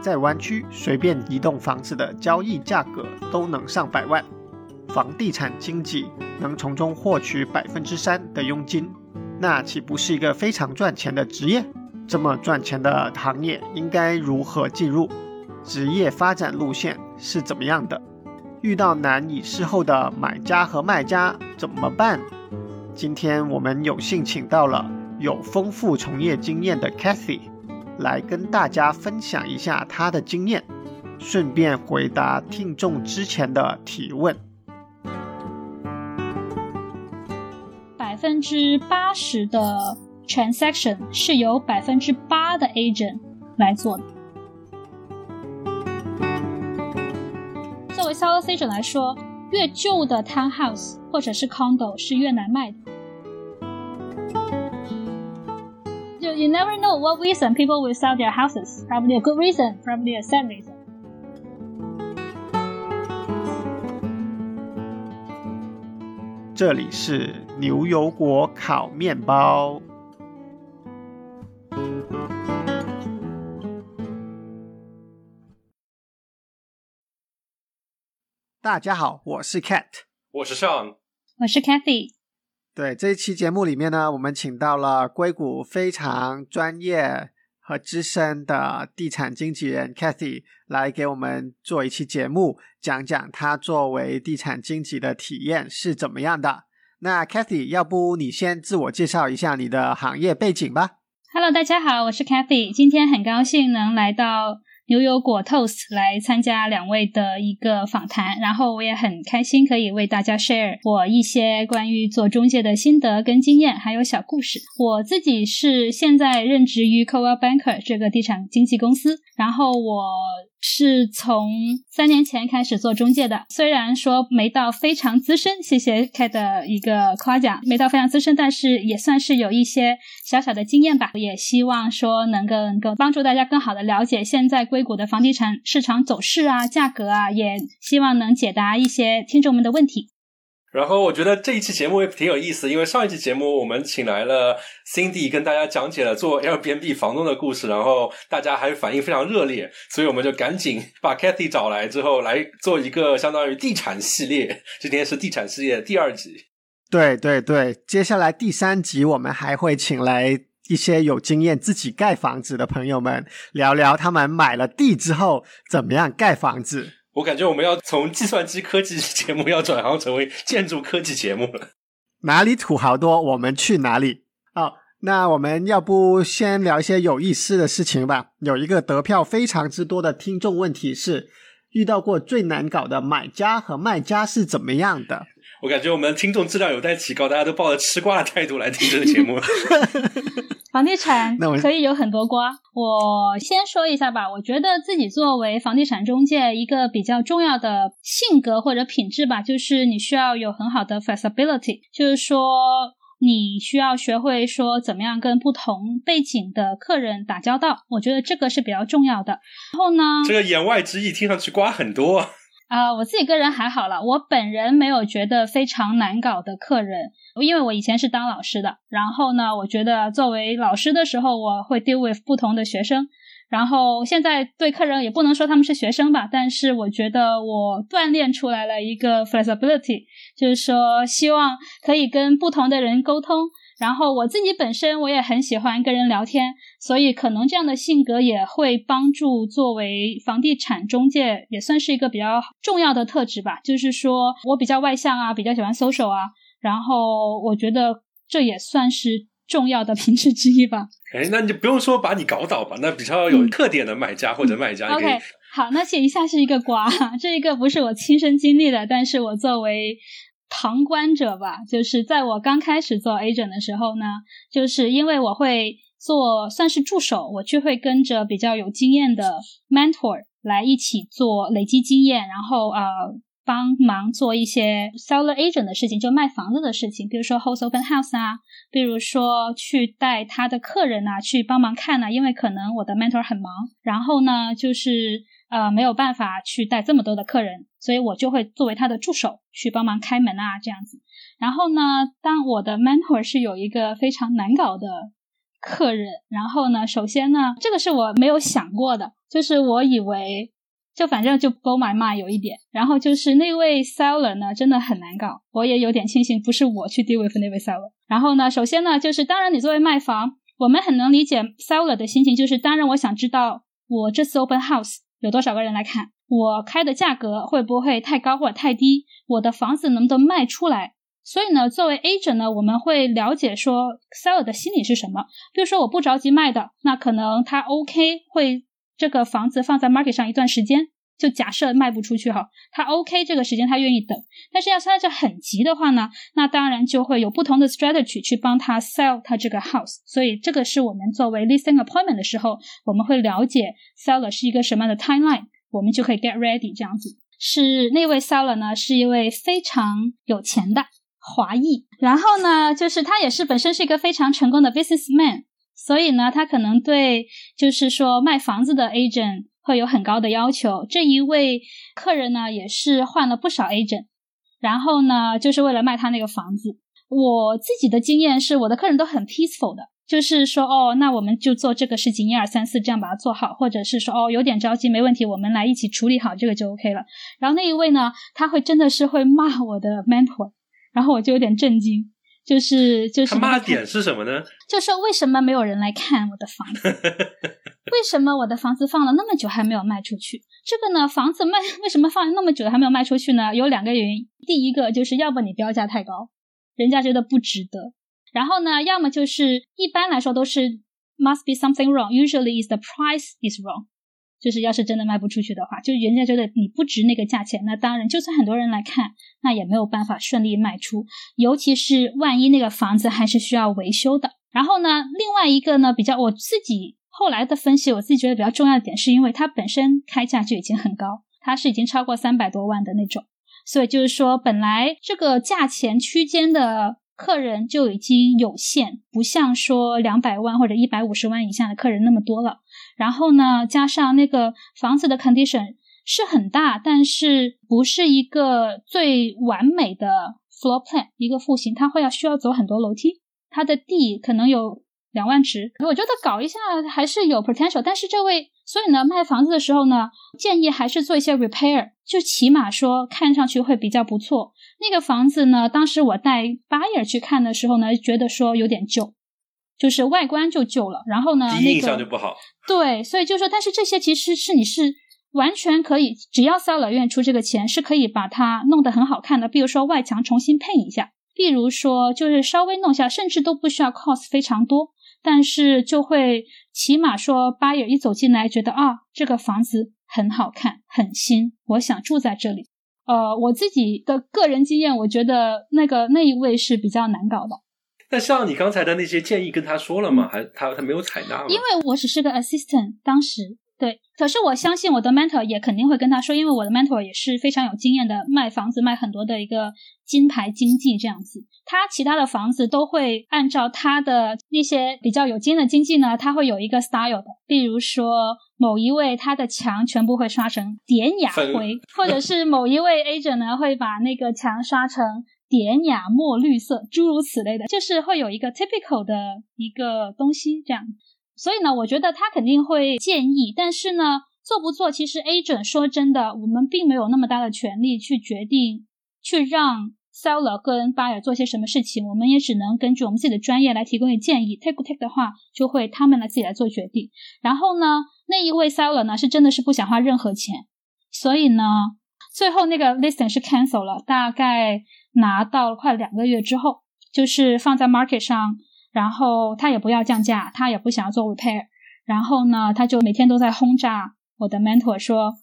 在湾区随便一栋房子的交易价格都能上百万，房地产经纪能从中获取百分之三的佣金，那岂不是一个非常赚钱的职业？这么赚钱的行业应该如何进入？职业发展路线是怎么样的？遇到难以适候的买家和卖家怎么办？今天我们有幸请到了有丰富从业经验的 Cathy，来跟大家分享一下他的经验，顺便回答听众之前的提问。百分之八十的 transaction 是由百分之八的 agent 来做的。作为 sales agent 来说，越旧的 townhouse 或者是 condo 是越难卖的。you never know what reason people will sell their houses. Probably a good reason, probably a sad reason. 这里是牛油果烤面包。大家好，我是 Cat，我是 Sean，我是 Kathy。 对这一期节目里面呢，我们请到了硅谷非常专业和资深的地产经纪人 Kathy 来给我们做一期节目，讲讲他作为地产经纪的体验是怎么样的。那 Kathy，要不你先自我介绍一下你的行业背景吧？Hello，大家好，我是 Kathy，今天很高兴能来到。牛油果 Toast 来参加两位的一个访谈，然后我也很开心可以为大家 share 我一些关于做中介的心得跟经验，还有小故事。我自己是现在任职于 Coval Banker 这个地产经纪公司，然后我。是从三年前开始做中介的，虽然说没到非常资深，谢谢 K 的一个夸奖，没到非常资深，但是也算是有一些小小的经验吧。也希望说能够能够帮助大家更好的了解现在硅谷的房地产市场走势啊、价格啊，也希望能解答一些听众们的问题。然后我觉得这一期节目也挺有意思，因为上一期节目我们请来了 Cindy 跟大家讲解了做 Airbnb 房东的故事，然后大家还反应非常热烈，所以我们就赶紧把 Kathy 找来之后来做一个相当于地产系列。今天是地产系列第二集。对对对，接下来第三集我们还会请来一些有经验自己盖房子的朋友们，聊聊他们买了地之后怎么样盖房子。我感觉我们要从计算机科技节目要转行成为建筑科技节目了。哪里土豪多，我们去哪里。好，那我们要不先聊一些有意思的事情吧。有一个得票非常之多的听众问题是：遇到过最难搞的买家和卖家是怎么样的？我感觉我们听众质量有待提高，大家都抱着吃瓜的态度来听这个节目。房地产可以有很多瓜，我先说一下吧。我觉得自己作为房地产中介，一个比较重要的性格或者品质吧，就是你需要有很好的 flexibility，就是说你需要学会说怎么样跟不同背景的客人打交道。我觉得这个是比较重要的。然后呢，这个言外之意听上去瓜很多。啊，啊我自己个人还好了，我本人没有觉得非常难搞的客人，因为我以前是当老师的。然后呢，我觉得作为老师的时候，我会 deal with 不同的学生。然后现在对客人也不能说他们是学生吧，但是我觉得我锻炼出来了一个 flexibility，就是说希望可以跟不同的人沟通。然后我自己本身我也很喜欢跟人聊天，所以可能这样的性格也会帮助作为房地产中介，也算是一个比较重要的特质吧。就是说我比较外向啊，比较喜欢 social 啊，然后我觉得这也算是重要的品质之一吧。哎，那你就不用说把你搞倒吧，那比较有特点的买家或者卖家，OK，好，那写一下是一个瓜，这一个不是我亲身经历的，但是我作为。旁观者吧，就是在我刚开始做 agent 的时候呢，就是因为我会做算是助手，我就会跟着比较有经验的 mentor 来一起做累积经验，然后呃帮忙做一些 seller agent 的事情，就卖房子的事情，比如说 host open house 啊，比如说去带他的客人啊去帮忙看呢，因为可能我的 mentor 很忙，然后呢就是。呃，没有办法去带这么多的客人，所以我就会作为他的助手去帮忙开门啊，这样子。然后呢，当我的 mentor 是有一个非常难搞的客人。然后呢，首先呢，这个是我没有想过的，就是我以为就反正就 blow my mind 有一点。然后就是那位 seller 呢，真的很难搞，我也有点庆幸不是我去 deal with 那位 seller。然后呢，首先呢，就是当然你作为卖房，我们很能理解 seller 的心情，就是当然我想知道我这次 open house 有多少个人来看，我开的价格会不会太高或者太低，我的房子能不能卖出来。所以呢，作为 agent 呢，我们会了解说 seller 的心理是什么。比如说，我不着急卖的，那可能他 OK 会这个房子放在 market 上一段时间。就假设卖不出去哈，他 OK 这个时间他愿意等。但是要是他就很急的话呢，那当然就会有不同的 strategy 去帮他 sell 他这个 house。所以这个是我们作为 listing appointment 的时候，我们会了解 seller 是一个什么样的 timeline，我们就可以 get ready 这样子。是那位 seller 呢，是一位非常有钱的。华裔，然后呢，就是他也是本身是一个非常成功的 businessman，所以呢，他可能对就是说卖房子的 agent 会有很高的要求。这一位客人呢，也是换了不少 agent，然后呢，就是为了卖他那个房子。我自己的经验是，我的客人都很 peaceful 的，就是说，哦，那我们就做这个事情，一二三四，这样把它做好，或者是说，哦，有点着急，没问题，我们来一起处理好这个就 OK 了。然后那一位呢，他会真的是会骂我的 mentor。然后我就有点震惊，就是就是他骂点是什么呢？就说为什么没有人来看我的房子？为什么我的房子放了那么久还没有卖出去？这个呢，房子卖 为什么放了那么久还没有卖出去呢？有两个原因，第一个就是要不你标价太高，人家觉得不值得；然后呢，要么就是一般来说都是 must be something wrong，usually is the price is wrong。就是要是真的卖不出去的话，就人家觉得你不值那个价钱，那当然就算很多人来看，那也没有办法顺利卖出。尤其是万一那个房子还是需要维修的。然后呢，另外一个呢，比较我自己后来的分析，我自己觉得比较重要的点，是因为它本身开价就已经很高，它是已经超过三百多万的那种，所以就是说本来这个价钱区间的客人就已经有限，不像说两百万或者一百五十万以下的客人那么多了。然后呢，加上那个房子的 condition 是很大，但是不是一个最完美的 floor plan，一个户型，它会要需要走很多楼梯，它的地可能有两万尺，我觉得搞一下还是有 potential。但是这位，所以呢，卖房子的时候呢，建议还是做一些 repair，就起码说看上去会比较不错。那个房子呢，当时我带 buyer 去看的时候呢，觉得说有点旧。就是外观就旧了，然后呢，印象就不好。对，所以就说，但是这些其实是你是完全可以，只要 seller 愿意出这个钱，是可以把它弄得很好看的。比如说外墙重新配一下，比如说就是稍微弄一下，甚至都不需要 cost 非常多，但是就会起码说 buyer 一走进来觉得啊，这个房子很好看，很新，我想住在这里。呃，我自己的个人经验，我觉得那个那一位是比较难搞的。那像你刚才的那些建议跟他说了吗？还他他没有采纳吗？因为我只是个 assistant，当时对。可是我相信我的 mentor 也肯定会跟他说，因为我的 mentor 也是非常有经验的，卖房子卖很多的一个金牌经济这样子。他其他的房子都会按照他的那些比较有经验的经济呢，他会有一个 style 的。比如说某一位他的墙全部会刷成典雅灰，或者是某一位 agent 呢会把那个墙刷成。典雅墨绿色，诸如此类的，就是会有一个 typical 的一个东西这样。所以呢，我觉得他肯定会建议，但是呢，做不做，其实 agent 说真的，我们并没有那么大的权利去决定，去让 seller 跟 buyer 做些什么事情。我们也只能根据我们自己的专业来提供一建议。take 不 take 的话，就会他们来自己来做决定。然后呢，那一位 seller 呢，是真的是不想花任何钱，所以呢，最后那个 listing 是 cancel 了，大概。拿到了快两个月之后，就是放在 market 上，然后他也不要降价，他也不想要做 repair，然后呢，他就每天都在轰炸我的 mentor，说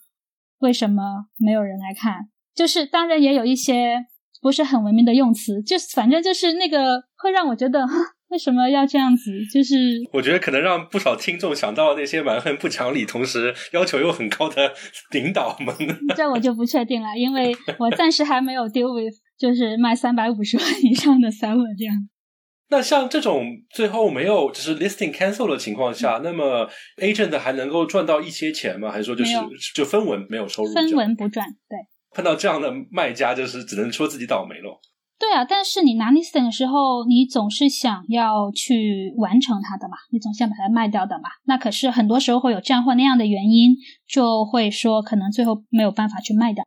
为什么没有人来看？就是当然也有一些不是很文明的用词，就是反正就是那个会让我觉得。为什么要这样子？就是我觉得可能让不少听众想到那些蛮横不讲理，同时要求又很高的 领导们。这我就不确定了，因为我暂时还没有 deal with 就是卖三百五十万以上的 seller 这样。那像这种最后没有就是 listing cancel 的情况下，那么 agent 还能够赚到一些钱吗？还是说就是就分文没有收入？分文不赚，对。碰到这样的卖家，就是只能说自己倒霉喽。对啊，但是你拿 listing 的时候，你总是想要去完成它的嘛，你总想把它卖掉的嘛。那可是很多时候会有这样或那样的原因，就会说可能最后没有办法去卖掉。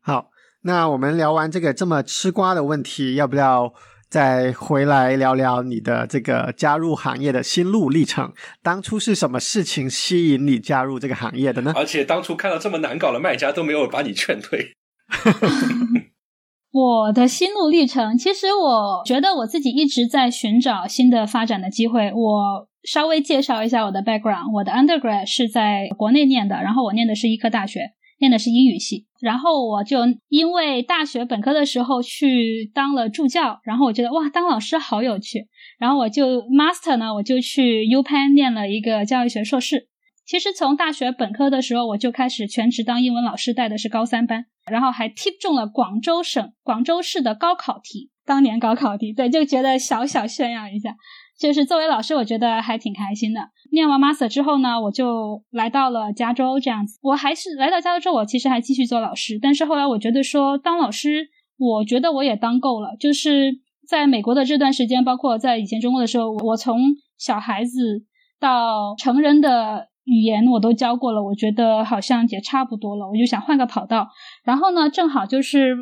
好，那我们聊完这个这么吃瓜的问题，要不要再回来聊聊你的这个加入行业的心路历程？当初是什么事情吸引你加入这个行业的呢？而且当初看到这么难搞的卖家都没有把你劝退。我的心路历程，其实我觉得我自己一直在寻找新的发展的机会。我稍微介绍一下我的 background，我的 undergrad 是在国内念的，然后我念的是医科大学，念的是英语系。然后我就因为大学本科的时候去当了助教，然后我觉得哇，当老师好有趣。然后我就 master 呢，我就去 U Penn 念了一个教育学硕士。其实从大学本科的时候，我就开始全职当英文老师，带的是高三班。然后还 tip 中了广州省广州市的高考题，当年高考题，对，就觉得小小炫耀一下。就是作为老师，我觉得还挺开心的。念完 master 之后呢，我就来到了加州，这样子。我还是来到加州之后，我其实还继续做老师，但是后来我觉得说当老师，我觉得我也当够了。就是在美国的这段时间，包括在以前中国的时候，我从小孩子到成人的。语言我都教过了，我觉得好像也差不多了，我就想换个跑道。然后呢，正好就是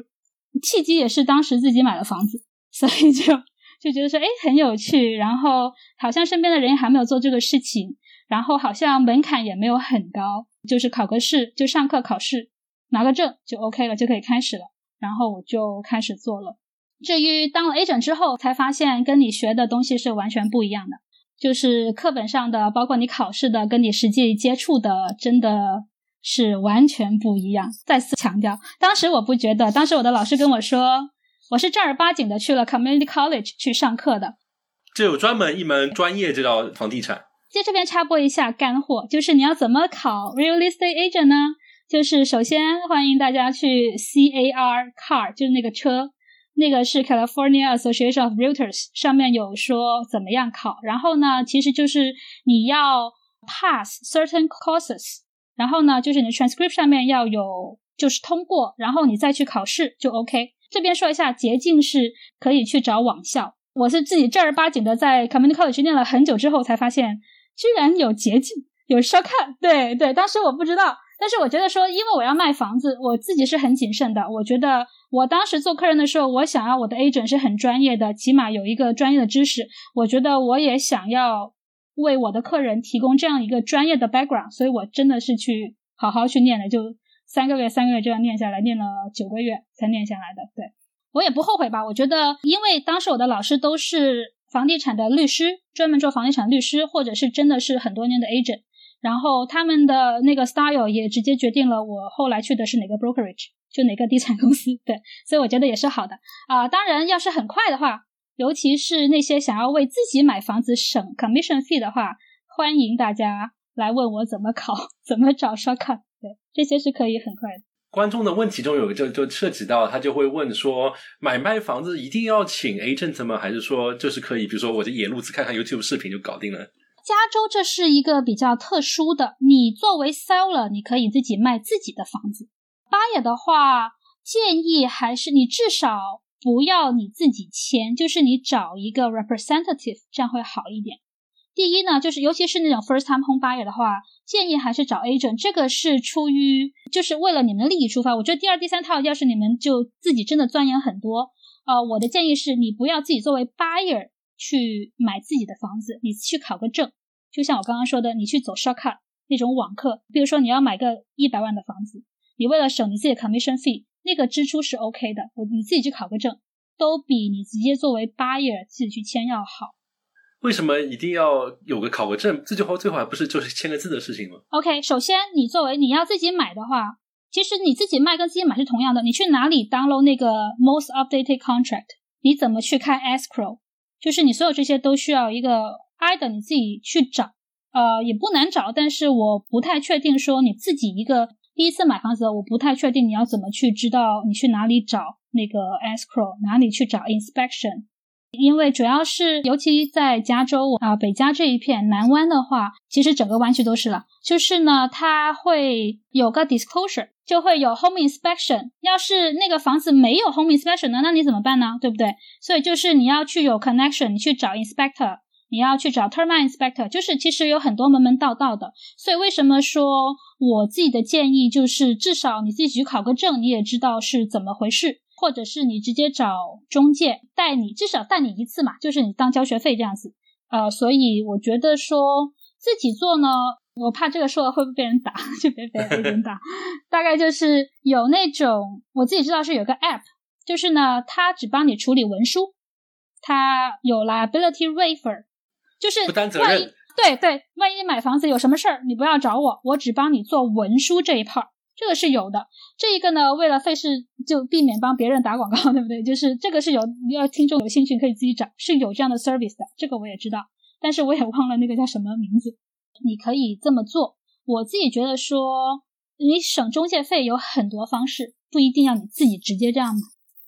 契机也是当时自己买了房子，所以就就觉得说，哎，很有趣。然后好像身边的人还没有做这个事情，然后好像门槛也没有很高，就是考个试，就上课考试，拿个证就 OK 了，就可以开始了。然后我就开始做了。至于当了 A 诊之后，才发现跟你学的东西是完全不一样的。就是课本上的，包括你考试的，跟你实际接触的，真的是完全不一样。再次强调，当时我不觉得，当时我的老师跟我说，我是正儿八经的去了 community college 去上课的。这有专门一门专业，就叫房地产。在这边插播一下干货，就是你要怎么考 real estate agent 呢？就是首先欢迎大家去 car car，就是那个车。那个是 California Association of Realtors 上面有说怎么样考，然后呢，其实就是你要 pass certain courses，然后呢，就是你的 transcript 上面要有就是通过，然后你再去考试就 OK。这边说一下捷径是可以去找网校，我是自己正儿八经的在 Community College 念了很久之后才发现，居然有捷径，有 shortcut。对对，当时我不知道。但是我觉得说，因为我要卖房子，我自己是很谨慎的。我觉得我当时做客人的时候，我想要我的 agent 是很专业的，起码有一个专业的知识。我觉得我也想要为我的客人提供这样一个专业的 background，所以我真的是去好好去念的，就三个月三个月这样念下来，念了九个月才念下来的。对我也不后悔吧。我觉得，因为当时我的老师都是房地产的律师，专门做房地产律师，或者是真的是很多年的 agent。然后他们的那个 style 也直接决定了我后来去的是哪个 brokerage，就哪个地产公司。对，所以我觉得也是好的啊。当然，要是很快的话，尤其是那些想要为自己买房子省 commission fee 的话，欢迎大家来问我怎么考，怎么找 shortcut。对，这些是可以很快的。观众的问题中有个就就涉及到，他就会问说，买卖房子一定要请 agent 吗？还是说就是可以，比如说我这野路子看看 YouTube 视频就搞定了？加州这是一个比较特殊的，你作为 seller，你可以自己卖自己的房子。buyer 的话，建议还是你至少不要你自己签，就是你找一个 representative，这样会好一点。第一呢，就是尤其是那种 first time home buyer 的话，建议还是找 agent，这个是出于就是为了你们的利益出发。我觉得第二、第三套，要是你们就自己真的钻研很多，呃，我的建议是你不要自己作为 buyer。去买自己的房子，你去考个证，就像我刚刚说的，你去走 shortcut 那种网课，比如说你要买个一百万的房子，你为了省你自己的 commission fee，那个支出是 OK 的，我你自己去考个证，都比你直接作为 buyer 自己去签要好。为什么一定要有个考个证？这句话最好还不是就是签个字的事情吗？OK，首先你作为你要自己买的话，其实你自己卖跟自己买是同样的，你去哪里 download 那个 most updated contract？你怎么去开 escrow？就是你所有这些都需要一个 i 的你自己去找，呃，也不难找，但是我不太确定说你自己一个第一次买房子，我不太确定你要怎么去知道你去哪里找那个 escrow，哪里去找 inspection，因为主要是尤其在加州啊、北加这一片南湾的话，其实整个湾区都是了。就是呢，它会有个 disclosure，就会有 home inspection。要是那个房子没有 home inspection 呢，那你怎么办呢？对不对？所以就是你要去有 connection，你去找 inspector，你要去找 termite inspector，就是其实有很多门门道道的。所以为什么说我自己的建议就是至少你自己去考个证，你也知道是怎么回事。或者是你直接找中介带你，至少带你一次嘛，就是你当交学费这样子。呃，所以我觉得说自己做呢，我怕这个说了会不会被人打，就别被人打。大概就是有那种我自己知道是有个 app，就是呢，它只帮你处理文书，它有 liability waiver，就是不担责万一任。对对，万一你买房子有什么事儿，你不要找我，我只帮你做文书这一 part。这个是有的，这一个呢，为了费事就避免帮别人打广告，对不对？就是这个是有，要听众有兴趣可以自己找，是有这样的 service 的，这个我也知道，但是我也忘了那个叫什么名字。你可以这么做，我自己觉得说，你省中介费有很多方式，不一定要你自己直接这样买，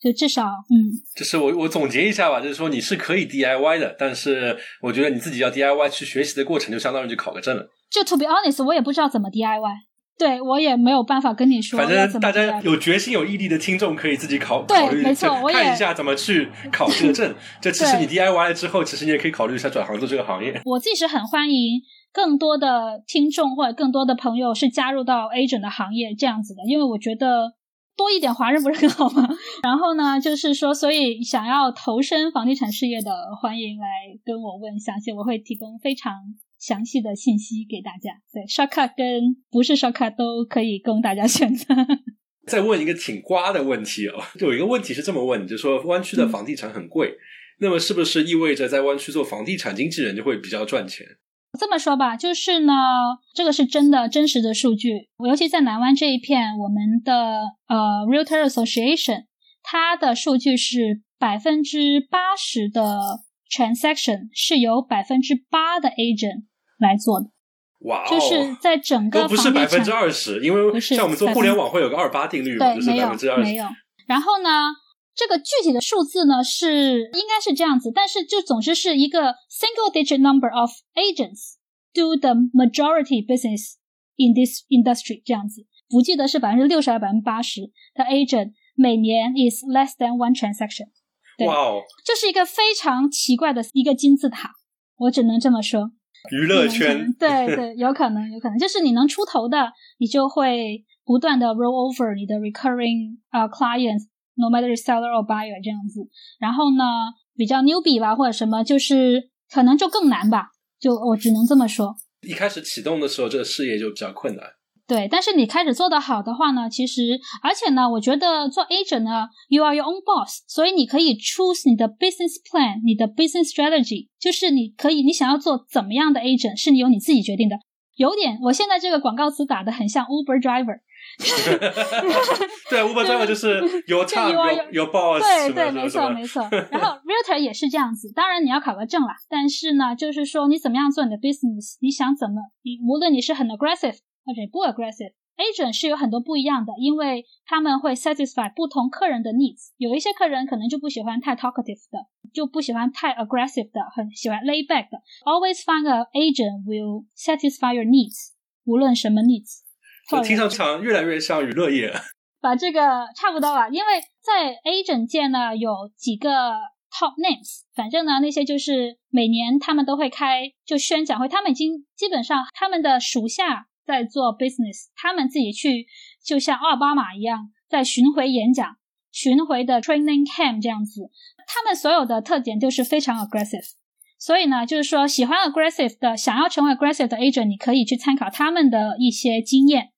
就至少嗯，就是我我总结一下吧，就是说你是可以 DIY 的，但是我觉得你自己要 DIY 去学习的过程，就相当于去考个证了。就 to be honest，我也不知道怎么 DIY。对我也没有办法跟你说，反正大家有决心、有毅力的听众可以自己考考虑，没错，我也看一下怎么去考这个证。这其实你 DIY 了之后，其实你也可以考虑一下转行做这个行业。我自己是很欢迎更多的听众或者更多的朋友是加入到 agent 的行业这样子的，因为我觉得多一点华人不是很好吗？然后呢，就是说，所以想要投身房地产事业的，欢迎来跟我问详细，我会提供非常。详细的信息给大家，对，shortcut 跟不是 shortcut 都可以供大家选择。再问一个挺瓜的问题哦，有一个问题是这么问，就是说湾区的房地产很贵，那么是不是意味着在湾区做房地产经纪人就会比较赚钱？这么说吧，就是呢，这个是真的真实的数据，尤其在南湾这一片，我们的呃 Realtor Association 它的数据是百分之八十的 transaction 是由百分之八的 agent。来做的，哇，哦就是在整个都不是百分之二十，因为像我们做互联网会有个二八定律嘛，就是百分之二十。没有，然后呢，这个具体的数字呢是应该是这样子，但是就总之是一个 single digit number of agents do the majority business in this industry 这样子，不记得是百分之六十还是百分之八十的 agent 每年 is less than one transaction。哇哦，就是一个非常奇怪的一个金字塔，我只能这么说。娱乐圈，对对，有可能，有可能，就是你能出头的，你就会不断的 roll over 你的 recurring 呃 clients，no matter seller or buyer 这样子。然后呢，比较 newbie 吧，或者什么，就是可能就更难吧，就我只能这么说。一开始启动的时候，这个事业就比较困难。对，但是你开始做得好的话呢，其实而且呢，我觉得做 agent 呢，you are your own boss，所以你可以 choose 你的 business plan，你的 business strategy，就是你可以你想要做怎么样的 agent，是你由你自己决定的。有点，我现在这个广告词打的很像 Uber driver。对，Uber driver 就是 your time your your boss。对对，没错没错。然后 realtor 也是这样子，当然你要考个证啦。但是呢，就是说你怎么样做你的 business，你想怎么，你无论你是很 aggressive。或者不 aggressive，agent 是有很多不一样的，因为他们会 satisfy 不同客人的 needs。有一些客人可能就不喜欢太 talkative 的，就不喜欢太 aggressive 的，很喜欢 lay back 的。Always find a agent will satisfy your needs，无论什么 needs。听上去越来越像娱乐业。把这个差不多了，因为在 agent 界呢有几个 top names，反正呢那些就是每年他们都会开就宣讲会，他们已经基本上他们的属下。在做 business，他们自己去，就像奥巴马一样，在巡回演讲、巡回的 training camp 这样子。他们所有的特点就是非常 aggressive。所以呢，就是说喜欢 aggressive 的，想要成为 aggressive 的 agent，你可以去参考他们的一些经验。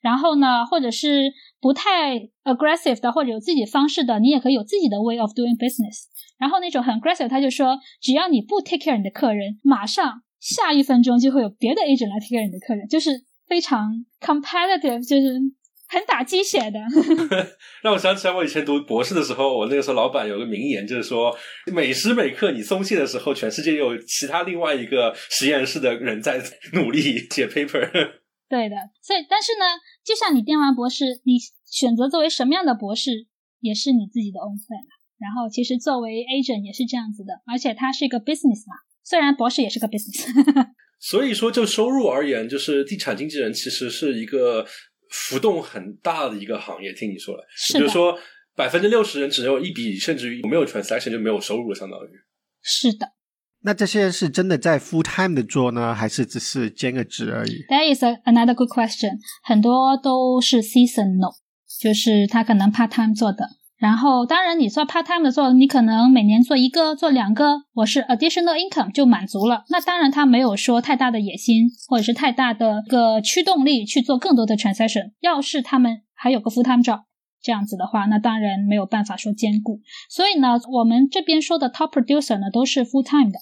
然后呢，或者是不太 aggressive 的，或者有自己方式的，你也可以有自己的 way of doing business。然后那种很 aggressive，他就说，只要你不 take care 你的客人，马上下一分钟就会有别的 agent 来 take care 你的客人，就是。非常 competitive，就是很打鸡血的。让我想起来，我以前读博士的时候，我那个时候老板有个名言，就是说，每时每刻你松懈的时候，全世界有其他另外一个实验室的人在努力写 paper。对的，所以但是呢，就像你念完博士，你选择作为什么样的博士，也是你自己的 own plan。然后其实作为 agent 也是这样子的，而且它是一个 business 嘛，虽然博士也是个 business。所以说，就收入而言，就是地产经纪人其实是一个浮动很大的一个行业。听你说了，是比如说百分之六十人只有一笔，甚至于没有 transaction 就没有收入了，相当于。是的。那这些人是真的在 full time 的做呢，还是只是兼个职而已？That is a, another good question。很多都是 seasonal，就是他可能 part time 做的。然后，当然你做 part time 的做，你可能每年做一个、做两个，我是 additional income 就满足了。那当然他没有说太大的野心，或者是太大的个驱动力去做更多的 transaction。要是他们还有个 full time job 这样子的话，那当然没有办法说兼顾。所以呢，我们这边说的 top producer 呢都是 full time 的。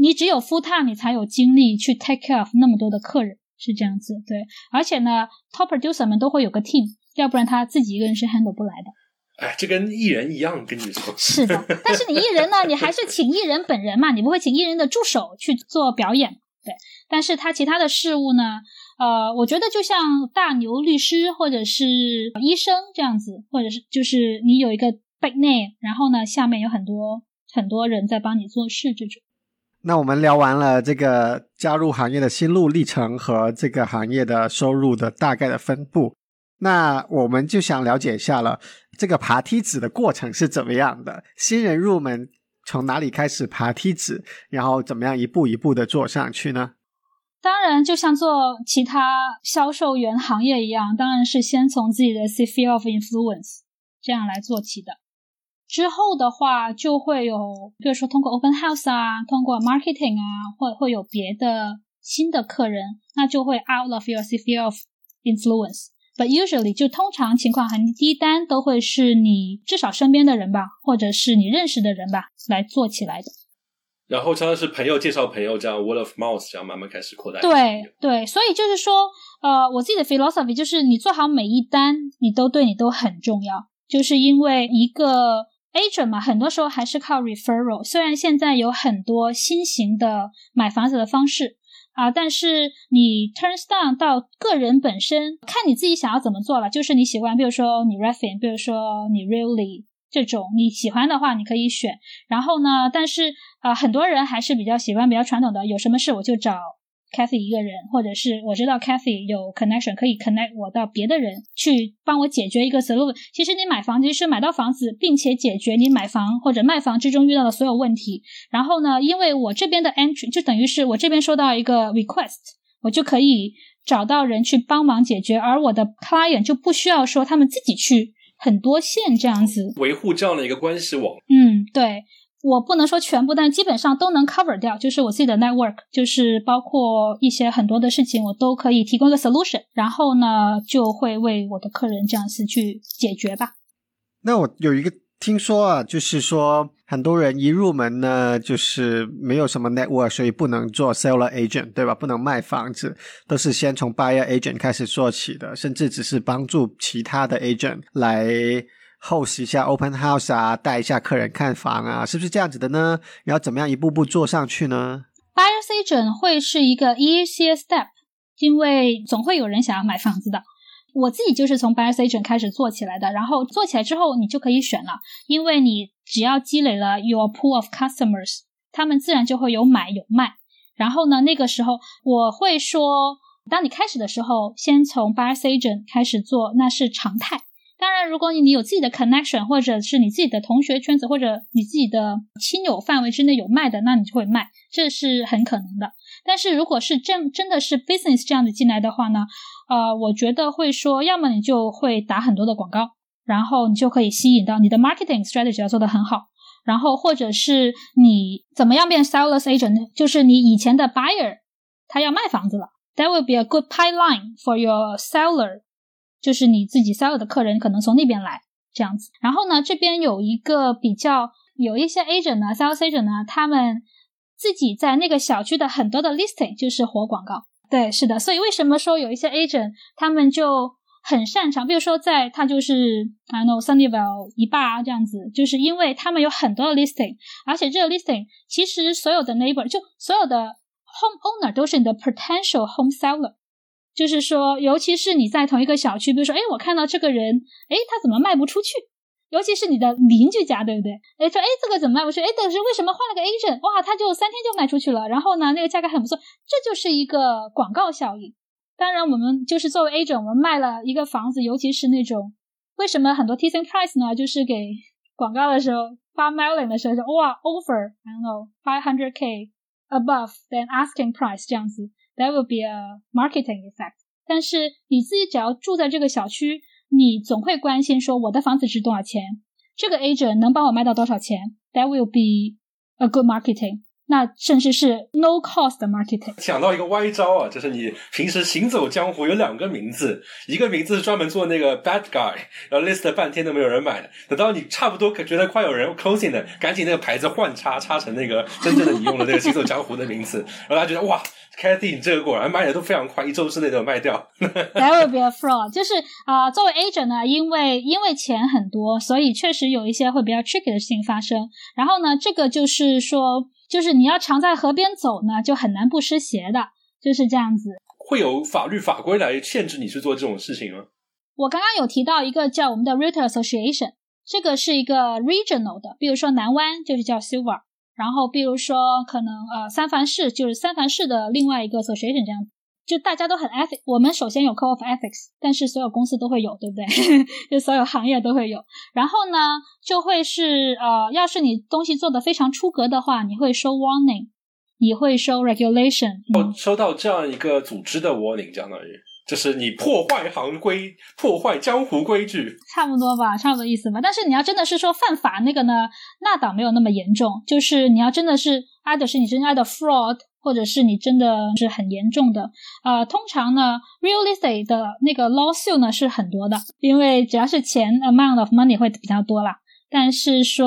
你只有 full time，你才有精力去 take care of 那么多的客人，是这样子。对，而且呢，top producer 们都会有个 team，要不然他自己一个人是 handle 不来的。哎，这跟艺人一样，跟你说。是的，但是你艺人呢，你还是请艺人本人嘛，你不会请艺人的助手去做表演。对，但是他其他的事物呢，呃，我觉得就像大牛律师或者是医生这样子，或者是就是你有一个 big name，然后呢，下面有很多很多人在帮你做事这种。那我们聊完了这个加入行业的心路历程和这个行业的收入的大概的分布，那我们就想了解一下了，这个爬梯子的过程是怎么样的？新人入门从哪里开始爬梯子，然后怎么样一步一步的做上去呢？当然，就像做其他销售员行业一样，当然是先从自己的 sphere of influence 这样来做起的。之后的话，就会有，比如说通过 open house 啊，通过 marketing 啊，或会有别的新的客人，那就会 out of your sphere of influence。But usually 就通常情况下，你第一单都会是你至少身边的人吧，或者是你认识的人吧，来做起来的。然后常常是朋友介绍朋友，这样 word of mouth 这样慢慢开始扩大。对对，所以就是说，呃，我自己的 philosophy 就是你做好每一单，你都对你都很重要，就是因为一个。agent 嘛，很多时候还是靠 referral。虽然现在有很多新型的买房子的方式啊，但是你 turns down 到个人本身，看你自己想要怎么做了。就是你喜欢，比如说你 refin，比如说你 really 这种你喜欢的话，你可以选。然后呢，但是啊，很多人还是比较喜欢比较传统的，有什么事我就找。Kathy 一个人，或者是我知道 Cathy 有 connection 可以 connect 我到别的人去帮我解决一个 solution。其实你买房子是买到房子，并且解决你买房或者卖房之中遇到的所有问题。然后呢，因为我这边的 entry 就等于是我这边收到一个 request，我就可以找到人去帮忙解决，而我的 client 就不需要说他们自己去很多线这样子维护这样的一个关系网。嗯，对。我不能说全部，但基本上都能 cover 掉。就是我自己的 network，就是包括一些很多的事情，我都可以提供一个 solution，然后呢，就会为我的客人这样子去解决吧。那我有一个听说啊，就是说很多人一入门呢，就是没有什么 network，所以不能做 seller agent，对吧？不能卖房子，都是先从 buyer agent 开始做起的，甚至只是帮助其他的 agent 来。Host 一下 open house 啊，带一下客人看房啊，是不是这样子的呢？然后怎么样一步步做上去呢？Buyers agent 会是一个 easy step，因为总会有人想要买房子的。我自己就是从 buyers agent 开始做起来的，然后做起来之后，你就可以选了，因为你只要积累了 your pool of customers，他们自然就会有买有卖。然后呢，那个时候我会说，当你开始的时候，先从 buyers agent 开始做，那是常态。当然，如果你有自己的 connection，或者是你自己的同学圈子，或者你自己的亲友范围之内有卖的，那你就会卖，这是很可能的。但是如果是真真的是 business 这样子进来的话呢，呃，我觉得会说，要么你就会打很多的广告，然后你就可以吸引到你的 marketing strategy 要做得很好，然后或者是你怎么样变 sellers agent，就是你以前的 buyer 他要卖房子了，that will be a good pipeline for your seller。就是你自己 sell 的客人可能从那边来这样子，然后呢，这边有一个比较有一些 agent 呢，sales agent 呢，他们自己在那个小区的很多的 listing 就是活广告。对，是的，所以为什么说有一些 agent 他们就很擅长，比如说在他就是 I know Sunnyvale 一霸这样子，就是因为他们有很多的 listing，而且这个 listing 其实所有的 neighbor 就所有的 home owner 都是你的 potential home seller。就是说，尤其是你在同一个小区，比如说，哎，我看到这个人，哎，他怎么卖不出去？尤其是你的邻居家，对不对？哎，说哎这个怎么卖不出？哎，但是为什么换了个 agent？哇，他就三天就卖出去了。然后呢，那个价格很不错，这就是一个广告效应。当然，我们就是作为 agent，我们卖了一个房子，尤其是那种为什么很多 teasing price 呢？就是给广告的时候发 mailing 的时候说哇 offer，I don't know five hundred k above than asking price 这样子，that will be a marketing effect。但是你自己只要住在这个小区。你总会关心说我的房子值多少钱，这个 agent 能帮我卖到多少钱？That will be a good marketing。那甚至是 no cost marketing。想到一个歪招啊，就是你平时行走江湖有两个名字，一个名字是专门做那个 bad guy，然后 list 了半天都没有人买的，等到你差不多可觉得快有人 closing 的，赶紧那个牌子换插插成那个真正的你用的那个行走江湖的名字，然后大家觉得哇。Cathy，你这个果然卖的都非常快，一周之内都卖掉。That will be a fraud。就是啊，作为 agent 呢，因为因为钱很多，所以确实有一些会比较 tricky 的事情发生。然后呢，这个就是说，就是你要常在河边走呢，就很难不湿鞋的，就是这样子。会有法律法规来限制你去做这种事情吗？我刚刚有提到一个叫我们的 Realtor Association，这个是一个 regional 的，比如说南湾就是叫 Silver。然后，比如说，可能呃，三藩市就是三藩市的另外一个 association 这样，就大家都很 ethics。我们首先有 code of ethics，但是所有公司都会有，对不对？就所有行业都会有。然后呢，就会是呃，要是你东西做的非常出格的话，你会收 warning，你会收 regulation。我收到这样一个组织的 warning，相当于。就是你破坏行规、破坏江湖规矩，差不多吧，差不多意思吧。但是你要真的是说犯法那个呢，那倒没有那么严重。就是你要真的是挨的是你真正的 fraud，或者是你真的是很严重的。呃，通常呢，real estate 的那个 lawsuit 呢是很多的，因为只要是钱 amount of money 会比较多啦。但是说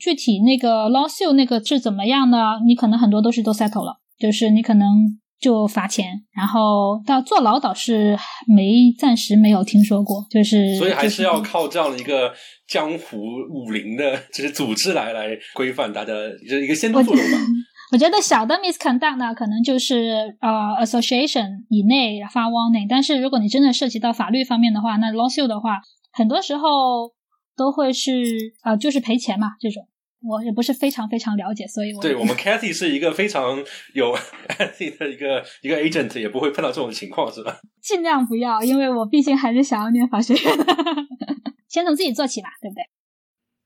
具体那个 lawsuit 那个是怎么样呢？你可能很多都是都 settle 了，就是你可能。就罚钱，然后到坐牢倒是没暂时没有听说过，就是所以还是要靠这样的一个江湖武林的，就是组织来来规范大家，就是一个先导作用吧。我觉得小的 misconduct 呢，可能就是呃 association 以内发 warning，但是如果你真的涉及到法律方面的话，那 lawsuit 的话，很多时候都会是呃，就是赔钱嘛这种。我也不是非常非常了解，所以我对我们 Cathy 是一个非常有 的一个一个 agent，也不会碰到这种情况，是吧？尽量不要，因为我毕竟还是想要念法学院，先从自己做起嘛，对不对？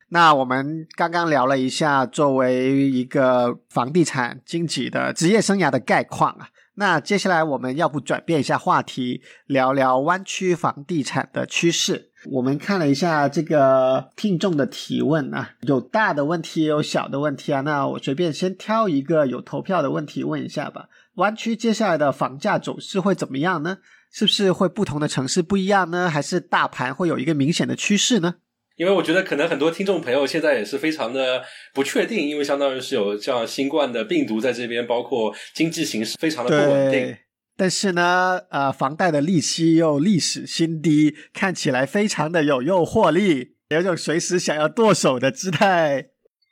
那我们刚刚聊了一下作为一个房地产经纪的职业生涯的概况啊，那接下来我们要不转变一下话题，聊聊湾区房地产的趋势。我们看了一下这个听众的提问啊，有大的问题，也有小的问题啊。那我随便先挑一个有投票的问题问一下吧。湾区接下来的房价走势会怎么样呢？是不是会不同的城市不一样呢？还是大盘会有一个明显的趋势呢？因为我觉得可能很多听众朋友现在也是非常的不确定，因为相当于是有这样新冠的病毒在这边，包括经济形势非常的不稳定。但是呢，呃，房贷的利息又历史新低，看起来非常的有诱惑力，有种随时想要剁手的姿态。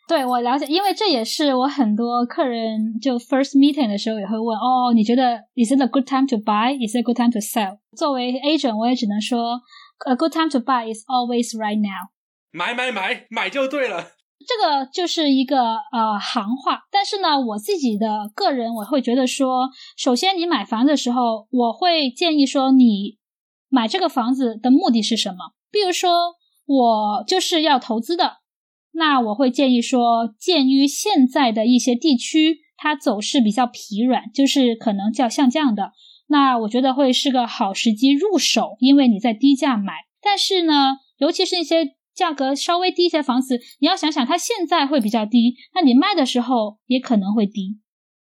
对我了解，因为这也是我很多客人就 first meeting 的时候也会问哦，你觉得 is it a good time to buy？is it a good time to sell？作为 agent，我也只能说 a good time to buy is always right now。买买买，买就对了。这个就是一个呃行话，但是呢，我自己的个人我会觉得说，首先你买房的时候，我会建议说，你买这个房子的目的是什么？比如说，我就是要投资的，那我会建议说，鉴于现在的一些地区它走势比较疲软，就是可能叫像这样的，那我觉得会是个好时机入手，因为你在低价买，但是呢，尤其是一些。价格稍微低一些房子，你要想想它现在会比较低，那你卖的时候也可能会低，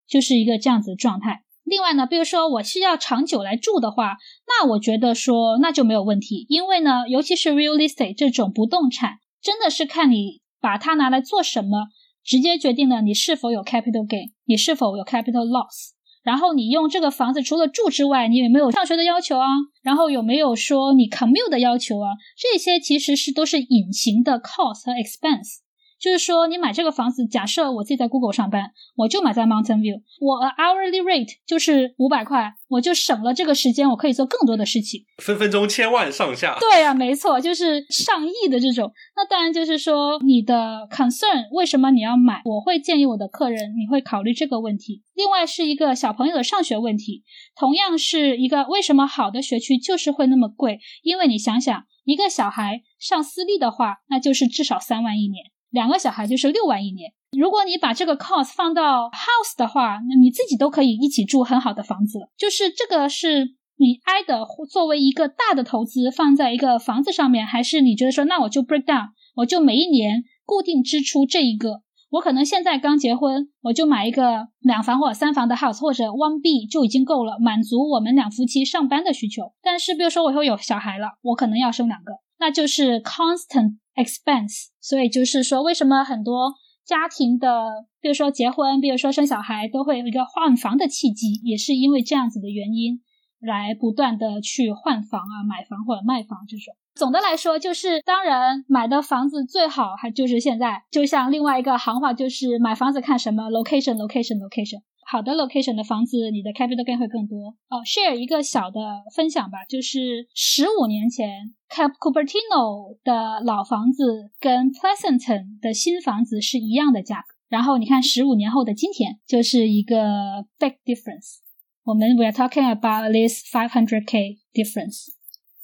就是一个这样子的状态。另外呢，比如说我是要长久来住的话，那我觉得说那就没有问题，因为呢，尤其是 real estate 这种不动产，真的是看你把它拿来做什么，直接决定了你是否有 capital gain，你是否有 capital loss。然后你用这个房子除了住之外，你有没有上学的要求啊？然后有没有说你 commute 的要求啊？这些其实是都是隐形的 cost 和 expense。就是说，你买这个房子，假设我自己在 Google 上班，我就买在 Mountain View，我 hourly rate 就是五百块，我就省了这个时间，我可以做更多的事情。分分钟千万上下。对啊，没错，就是上亿的这种。那当然就是说，你的 concern 为什么你要买？我会建议我的客人，你会考虑这个问题。另外是一个小朋友的上学问题，同样是一个为什么好的学区就是会那么贵？因为你想想，一个小孩上私立的话，那就是至少三万一年。两个小孩就是六万一年。如果你把这个 cost 放到 house 的话，那你自己都可以一起住很好的房子了。就是这个是你挨的作为一个大的投资放在一个房子上面，还是你觉得说那我就 break down，我就每一年固定支出这一个，我可能现在刚结婚，我就买一个两房或者三房的 house 或者 one B 就已经够了，满足我们两夫妻上班的需求。但是比如说我以后有小孩了，我可能要生两个，那就是 constant。expense，所以就是说，为什么很多家庭的，比如说结婚，比如说生小孩，都会有一个换房的契机，也是因为这样子的原因，来不断的去换房啊、买房或者卖房这种。总的来说，就是当然买的房子最好，还就是现在，就像另外一个行话，就是买房子看什么 location，location，location。好的 location 的房子，你的 capital gain 会更多。哦，share 一个小的分享吧，就是十五年前 Cap Cupertino 的老房子跟 Pleasanton 的新房子是一样的价格。然后你看十五年后的今天，就是一个 big difference。我们 we are talking about this five hundred k difference。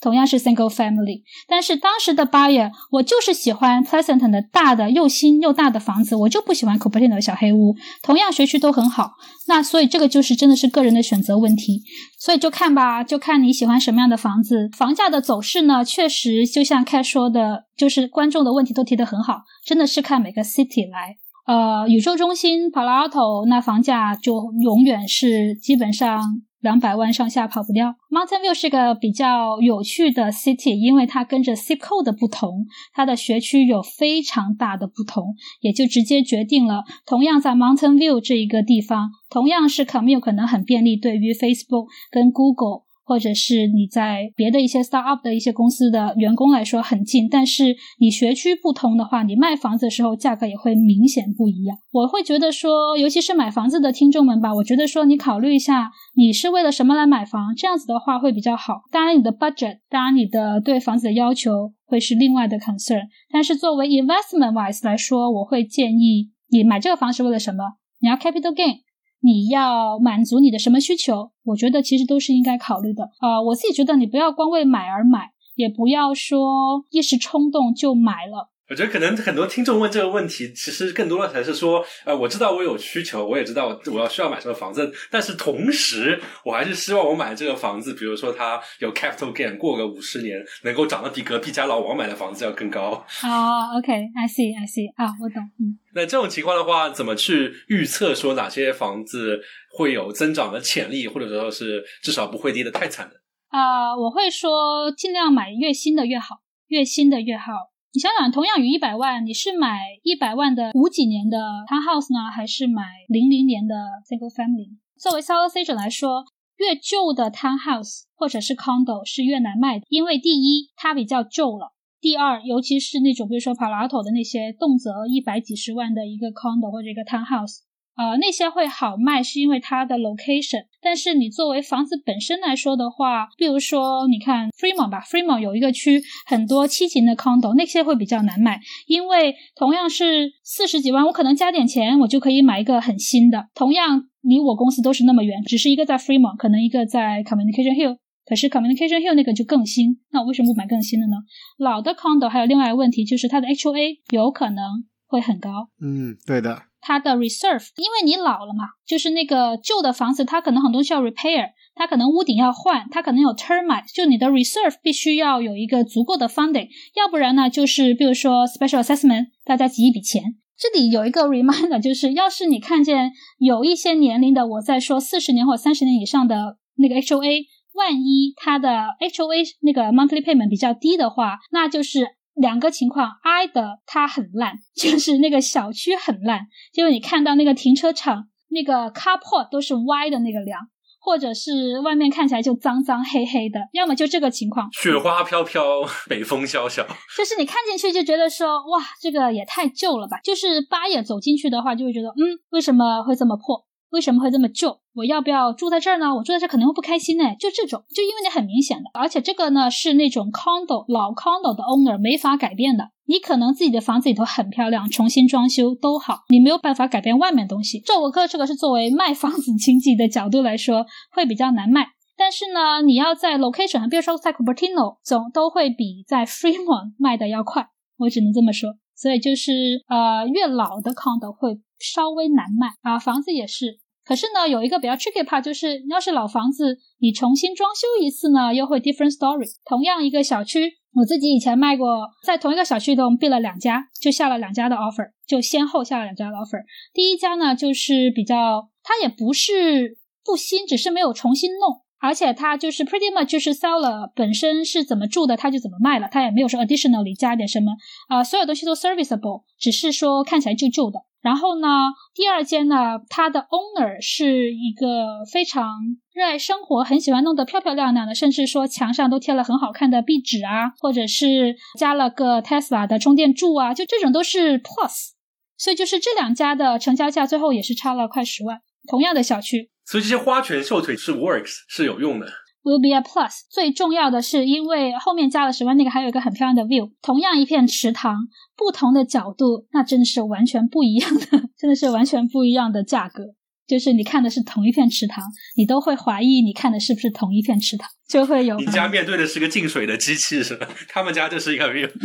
同样是 single family，但是当时的 buyer 我就是喜欢 pleasant 的大的又新又大的房子，我就不喜欢 Cupertino 的小黑屋。同样学区都很好，那所以这个就是真的是个人的选择问题。所以就看吧，就看你喜欢什么样的房子。房价的走势呢，确实就像开说的，就是观众的问题都提得很好，真的是看每个 city 来。呃，宇宙中心 Palo Alto 那房价就永远是基本上。两百万上下跑不掉。Mountain View 是个比较有趣的 city，因为它跟着 Zip Code 的不同，它的学区有非常大的不同，也就直接决定了，同样在 Mountain View 这一个地方，同样是 commute 可能很便利，对于 Facebook 跟 Google。或者是你在别的一些 startup 的一些公司的员工来说很近，但是你学区不同的话，你卖房子的时候价格也会明显不一样。我会觉得说，尤其是买房子的听众们吧，我觉得说你考虑一下，你是为了什么来买房，这样子的话会比较好。当然你的 budget，当然你的对房子的要求会是另外的 concern，但是作为 investment wise 来说，我会建议你买这个房是为了什么？你要 capital gain。你要满足你的什么需求？我觉得其实都是应该考虑的啊。我自己觉得你不要光为买而买，也不要说一时冲动就买了。我觉得可能很多听众问这个问题，其实更多的才是说，呃，我知道我有需求，我也知道我要需要买什么房子，但是同时我还是希望我买这个房子，比如说它有 capital gain，过个五十年能够涨得比隔壁家老王买的房子要更高。好，OK，I see，I see，啊，我懂，嗯。那这种情况的话，怎么去预测说哪些房子会有增长的潜力，或者说是至少不会跌得太惨的？啊，我会说尽量买越新的越好，越新的越好。你想想，同样于一百万，你是买一百万的五几年的 townhouse 呢，还是买零零年的 single family？作为 seller 者来说，越旧的 townhouse 或者是 condo 是越难卖的，因为第一它比较旧了，第二尤其是那种比如说 Palato 的那些动辄一百几十万的一个 condo 或者一个 townhouse。呃，那些会好卖是因为它的 location，但是你作为房子本身来说的话，比如说你看 Fremont 吧，Fremont 有一个区很多七型的 condo，那些会比较难卖，因为同样是四十几万，我可能加点钱，我就可以买一个很新的，同样离我公司都是那么远，只是一个在 Fremont，可能一个在 Communication Hill，可是 Communication Hill 那个就更新，那我为什么不买更新的呢？老的 condo 还有另外一个问题就是它的 HOA 有可能会很高。嗯，对的。它的 reserve，因为你老了嘛，就是那个旧的房子，它可能很多需要 repair，它可能屋顶要换，它可能有 termite，就你的 reserve 必须要有一个足够的 funding，要不然呢，就是比如说 special assessment，大家集一笔钱。这里有一个 reminder，就是要是你看见有一些年龄的，我在说四十年或三十年以上的那个 HOA，万一它的 HOA 那个 monthly payment 比较低的话，那就是。两个情况，I 的它很烂，就是那个小区很烂，就是你看到那个停车场那个 carport 都是歪的那个梁，或者是外面看起来就脏脏黑黑的，要么就这个情况，雪花飘飘，北风萧萧，就是你看进去就觉得说，哇，这个也太旧了吧。就是八爷走进去的话，就会觉得，嗯，为什么会这么破？为什么会这么旧？我要不要住在这儿呢？我住在这儿可能会不开心呢。就这种，就因为你很明显的，而且这个呢是那种 condo 老 condo 的 owner 没法改变的。你可能自己的房子里头很漂亮，重新装修都好，你没有办法改变外面东西。这我哥这个是作为卖房子经济的角度来说，会比较难卖。但是呢，你要在 location，比如说在 Cupertino，总都会比在 Fremont 卖的要快。我只能这么说。所以就是呃，越老的 condo 会稍微难卖啊，房子也是。可是呢，有一个比较 tricky part，就是要是老房子，你重新装修一次呢，又会 different story。同样一个小区，我自己以前卖过，在同一个小区中闭了两家，就下了两家的 offer，就先后下了两家的 offer。第一家呢，就是比较，它也不是不新，只是没有重新弄，而且它就是 pretty much 就是 sell 了，本身是怎么住的，它就怎么卖了，它也没有说 additionally 加点什么啊，所有东西都 serviceable，只是说看起来旧旧的。然后呢，第二间呢，它的 owner 是一个非常热爱生活，很喜欢弄得漂漂亮亮的，甚至说墙上都贴了很好看的壁纸啊，或者是加了个 Tesla 的充电柱啊，就这种都是 plus。所以就是这两家的成交价最后也是差了快十万，同样的小区。所以这些花拳绣腿是 works 是有用的。Will be a plus。最重要的是，因为后面加了十万，那个还有一个很漂亮的 view，同样一片池塘，不同的角度，那真的是完全不一样的，真的是完全不一样的价格。就是你看的是同一片池塘，你都会怀疑你看的是不是同一片池塘，就会有。你家面对的是个进水的机器是吧？他们家就是一个 view。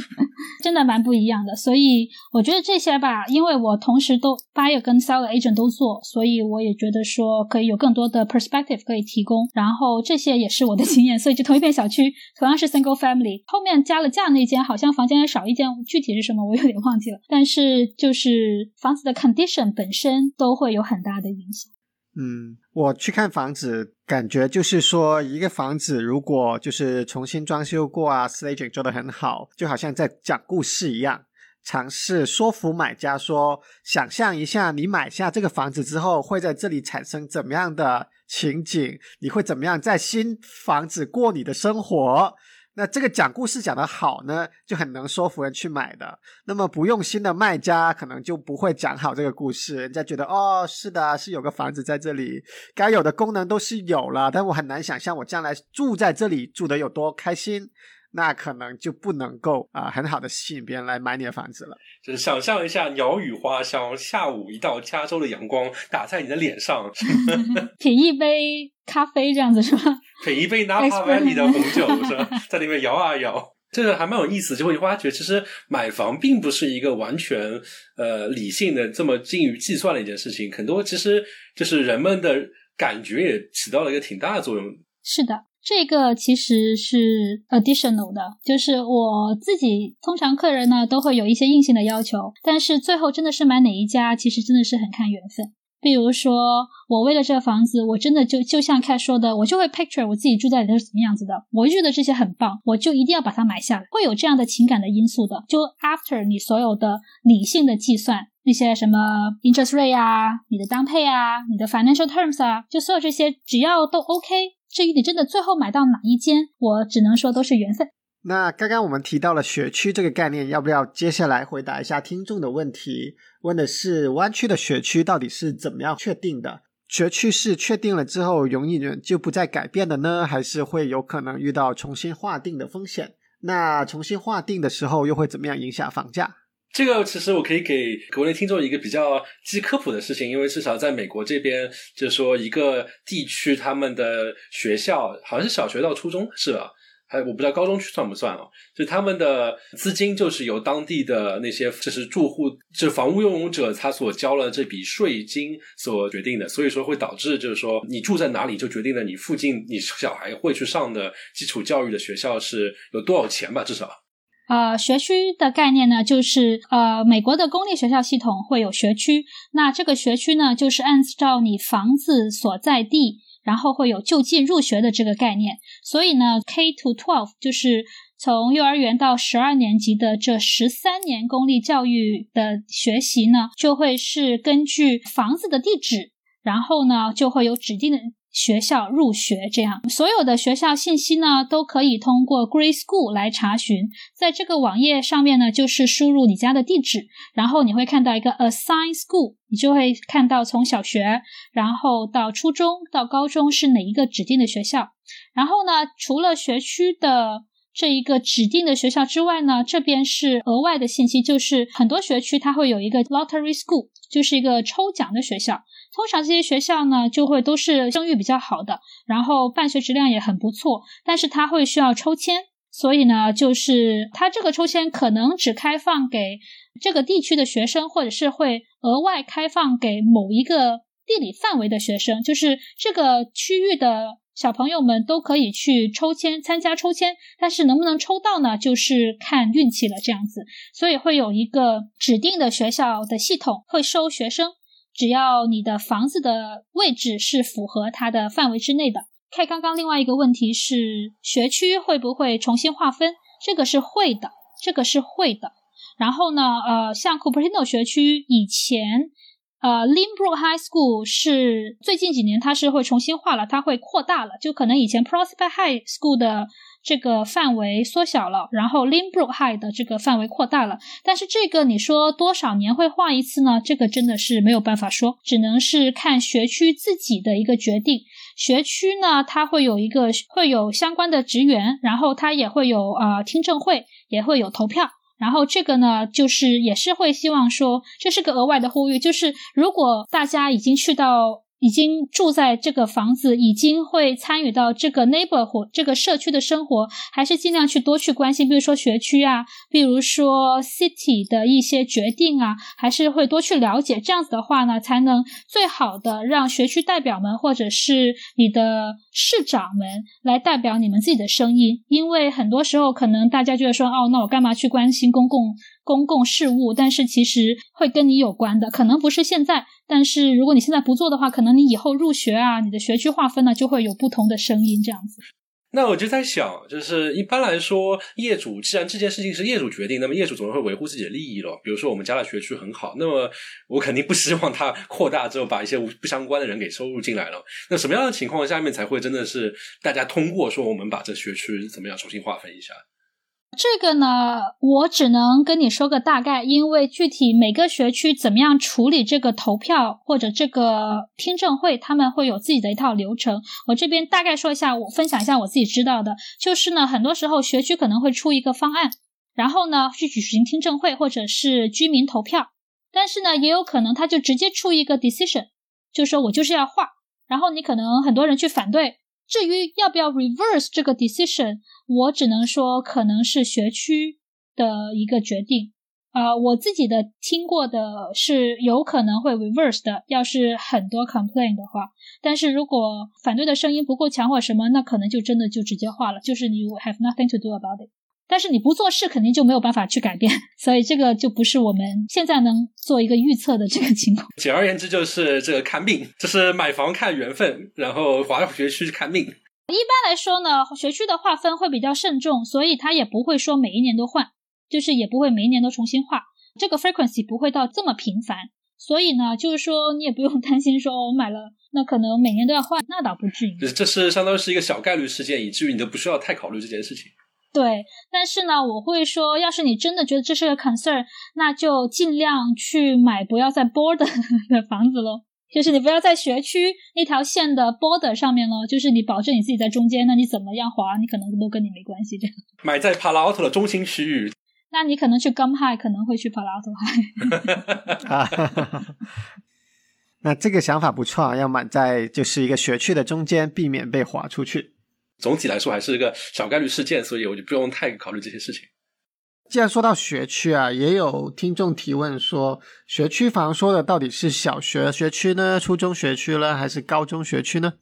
真的蛮不一样的，所以我觉得这些吧，因为我同时都 buyer 跟 seller agent 都做，所以我也觉得说可以有更多的 perspective 可以提供。然后这些也是我的 经验，所以就同一片小区，同样是 single family，后面加了价那间好像房间还少一间，具体是什么我有点忘记了。但是就是房子的 condition 本身都会有很大的影响。嗯，我去看房子，感觉就是说，一个房子如果就是重新装修过啊，staging 做得很好，就好像在讲故事一样，尝试说服买家说，想象一下你买下这个房子之后，会在这里产生怎么样的情景，你会怎么样在新房子过你的生活。那这个讲故事讲得好呢，就很能说服人去买的。那么不用心的卖家可能就不会讲好这个故事，人家觉得哦，是的，是有个房子在这里，该有的功能都是有了，但我很难想象我将来住在这里住得有多开心。那可能就不能够啊，很好的吸引别人来买你的房子了。就是想象一下鸟语花香，下午一道加州的阳光打在你的脸上，品一杯咖啡这样子是吧？品一杯 Napa Valley 的红酒是吧？在里面摇啊摇，这个还蛮有意思。就会发觉，其实买房并不是一个完全呃理性的这么精于计算的一件事情，很多其实就是人们的感觉也起到了一个挺大的作用。是的。这个其实是 additional 的，就是我自己通常客人呢都会有一些硬性的要求，但是最后真的是买哪一家，其实真的是很看缘分。比如说，我为了这个房子，我真的就就像开说的，我就会 picture 我自己住在里头是怎么样子的，我就觉得这些很棒，我就一定要把它买下来，会有这样的情感的因素的。就 after 你所有的理性的计算，那些什么 interest rate 啊，你的当配啊，你的 financial terms 啊，就所有这些只要都 OK。至于你真的最后买到哪一间，我只能说都是缘分。那刚刚我们提到了学区这个概念，要不要接下来回答一下听众的问题？问的是湾区的学区到底是怎么样确定的？学区是确定了之后容易就不再改变的呢，还是会有可能遇到重新划定的风险？那重新划定的时候又会怎么样影响房价？这个其实我可以给国内听众一个比较基科普的事情，因为至少在美国这边，就是说一个地区他们的学校好像是小学到初中是吧？还我不知道高中区算不算哦？就他们的资金就是由当地的那些就是住户，就是房屋拥有者他所交了这笔税金所决定的，所以说会导致就是说你住在哪里就决定了你附近你小孩会去上的基础教育的学校是有多少钱吧，至少。呃，学区的概念呢，就是呃，美国的公立学校系统会有学区，那这个学区呢，就是按照你房子所在地，然后会有就近入学的这个概念。所以呢，K to twelve 就是从幼儿园到十二年级的这十三年公立教育的学习呢，就会是根据房子的地址，然后呢，就会有指定的学校入学，这样所有的学校信息呢都可以通过 Grade School 来查询。在这个网页上面呢，就是输入你家的地址，然后你会看到一个 Assign School，你就会看到从小学，然后到初中到高中是哪一个指定的学校。然后呢，除了学区的这一个指定的学校之外呢，这边是额外的信息，就是很多学区它会有一个 Lottery School，就是一个抽奖的学校。通常这些学校呢，就会都是声誉比较好的，然后办学质量也很不错，但是它会需要抽签，所以呢，就是它这个抽签可能只开放给这个地区的学生，或者是会额外开放给某一个地理范围的学生，就是这个区域的小朋友们都可以去抽签参加抽签，但是能不能抽到呢，就是看运气了这样子，所以会有一个指定的学校的系统会收学生。只要你的房子的位置是符合它的范围之内的。看刚刚另外一个问题是学区会不会重新划分？这个是会的，这个是会的。然后呢，呃，像 Cupertino 学区以前，呃，Limbrook High School 是最近几年它是会重新划了，它会扩大了，就可能以前 Prospect High School 的。这个范围缩小了，然后 Limbrook High 的这个范围扩大了，但是这个你说多少年会画一次呢？这个真的是没有办法说，只能是看学区自己的一个决定。学区呢，它会有一个会有相关的职员，然后它也会有啊听证会，也会有投票，然后这个呢，就是也是会希望说，这是个额外的呼吁，就是如果大家已经去到。已经住在这个房子，已经会参与到这个 neighborhood 这个社区的生活，还是尽量去多去关心，比如说学区啊，比如说 city 的一些决定啊，还是会多去了解。这样子的话呢，才能最好的让学区代表们或者是你的市长们来代表你们自己的声音。因为很多时候可能大家就会说，哦，那我干嘛去关心公共？公共事务，但是其实会跟你有关的，可能不是现在，但是如果你现在不做的话，可能你以后入学啊，你的学区划分呢，就会有不同的声音这样子。那我就在想，就是一般来说，业主既然这件事情是业主决定，那么业主总是会维护自己的利益咯。比如说我们家的学区很好，那么我肯定不希望它扩大之后把一些不相关的人给收入进来了。那什么样的情况下面才会真的是大家通过说我们把这学区怎么样重新划分一下？这个呢，我只能跟你说个大概，因为具体每个学区怎么样处理这个投票或者这个听证会，他们会有自己的一套流程。我这边大概说一下，我分享一下我自己知道的，就是呢，很多时候学区可能会出一个方案，然后呢去举行听证会或者是居民投票，但是呢，也有可能他就直接出一个 decision，就说我就是要画，然后你可能很多人去反对。至于要不要 reverse 这个 decision，我只能说可能是学区的一个决定。啊，我自己的听过的是有可能会 reverse 的，要是很多 complain 的话。但是如果反对的声音不够强或什么，那可能就真的就直接化了，就是你 have nothing to do about it。但是你不做事，肯定就没有办法去改变，所以这个就不是我们现在能做一个预测的这个情况。简而言之，就是这个看命，就是买房看缘分，然后华学区看命。一般来说呢，学区的划分会比较慎重，所以它也不会说每一年都换，就是也不会每一年都重新划，这个 frequency 不会到这么频繁。所以呢，就是说你也不用担心，说我买了，那可能每年都要换，那倒不至于。这是相当于是一个小概率事件，以至于你都不需要太考虑这件事情。对，但是呢，我会说，要是你真的觉得这是个 concern，那就尽量去买不要在 border 的房子喽。就是你不要在学区那条线的 border 上面喽。就是你保证你自己在中间，那你怎么样滑，你可能都跟你没关系。这样买在 Palo Alto 的中心区域，那你可能去 Gum High 可能会去 Palo Alto High。那这个想法不错，要买在就是一个学区的中间，避免被划出去。总体来说还是一个小概率事件，所以我就不用太考虑这些事情。既然说到学区啊，也有听众提问说，学区房说的到底是小学学区呢，初中学区呢，还是高中学区呢？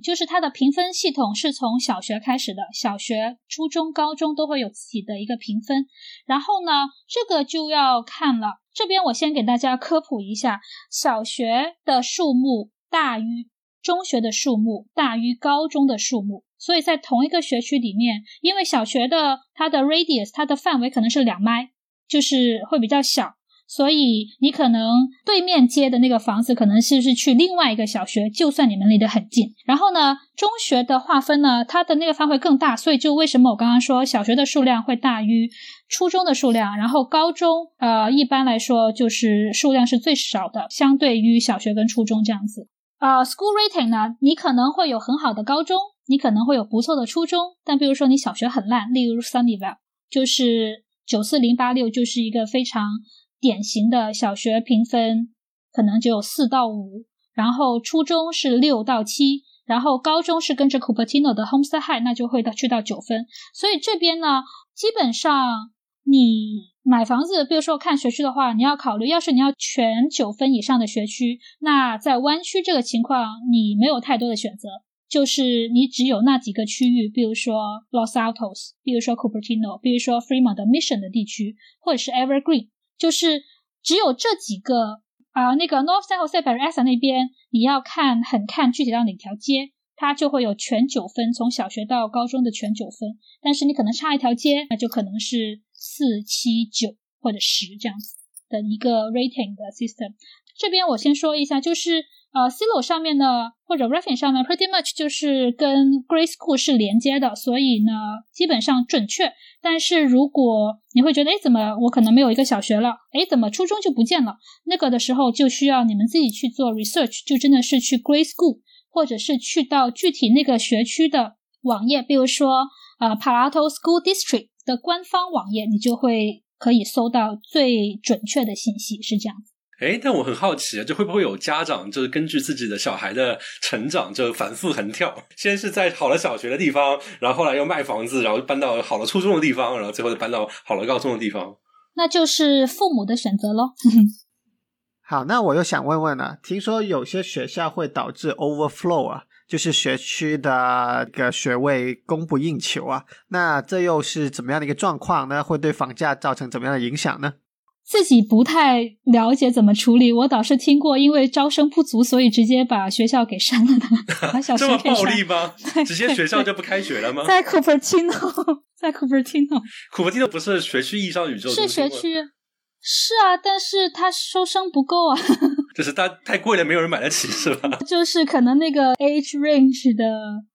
就是它的评分系统是从小学开始的，小学、初中、高中都会有自己的一个评分。然后呢，这个就要看了。这边我先给大家科普一下，小学的数目大于中学的数目，大于高中的数目。所以在同一个学区里面，因为小学的它的 radius 它的范围可能是两麦，就是会比较小，所以你可能对面接的那个房子可能是是去另外一个小学，就算你们离得很近。然后呢，中学的划分呢，它的那个范围更大，所以就为什么我刚刚说小学的数量会大于初中的数量，然后高中呃一般来说就是数量是最少的，相对于小学跟初中这样子。呃，school rating 呢，你可能会有很好的高中，你可能会有不错的初中，但比如说你小学很烂，例如 Sunnyvale 就是九四零八六，就是一个非常。典型的小学评分可能只有四到五，然后初中是六到七，然后高中是跟着 Cupertino 的 Homestead High，那就会到去到九分。所以这边呢，基本上你买房子，比如说看学区的话，你要考虑，要是你要全九分以上的学区，那在湾区这个情况，你没有太多的选择，就是你只有那几个区域，比如说 Los Altos，比如说 Cupertino，比如说 Fremont 的 Mission 的地区，或者是 Evergreen。就是只有这几个啊，那个 North San Jose Bay Area 那边，你要看很看具体到哪条街，它就会有全九分，从小学到高中的全九分。但是你可能差一条街，那就可能是四七九或者十这样子的一个 rating 的 system。这边我先说一下，就是。呃，Silo 上面呢，或者 Raffin 上面，pretty much 就是跟 Grade School 是连接的，所以呢，基本上准确。但是如果你会觉得，哎，怎么我可能没有一个小学了？哎，怎么初中就不见了？那个的时候就需要你们自己去做 research，就真的是去 Grade School，或者是去到具体那个学区的网页，比如说呃 Palo School District 的官方网页，你就会可以搜到最准确的信息，是这样子。哎，但我很好奇啊，就会不会有家长就是根据自己的小孩的成长，就反复横跳，先是在好了小学的地方，然后后来又卖房子，然后搬到好了初中的地方，然后最后搬到好了高中的地方。那就是父母的选择喽。好，那我又想问问了，听说有些学校会导致 overflow 啊，就是学区的个学位供不应求啊，那这又是怎么样的一个状况呢？会对房价造成怎么样的影响呢？自己不太了解怎么处理，我倒是听过，因为招生不足，所以直接把学校给删了的。把小这么暴力吗？直接学校就不开学了吗？在 Cupertino，在 Cupertino，Cupertino 不是学区意义上宇宙是学区。是啊，但是他收生不够啊，就是它太贵了，没有人买得起，是吧？就是可能那个 age range 的，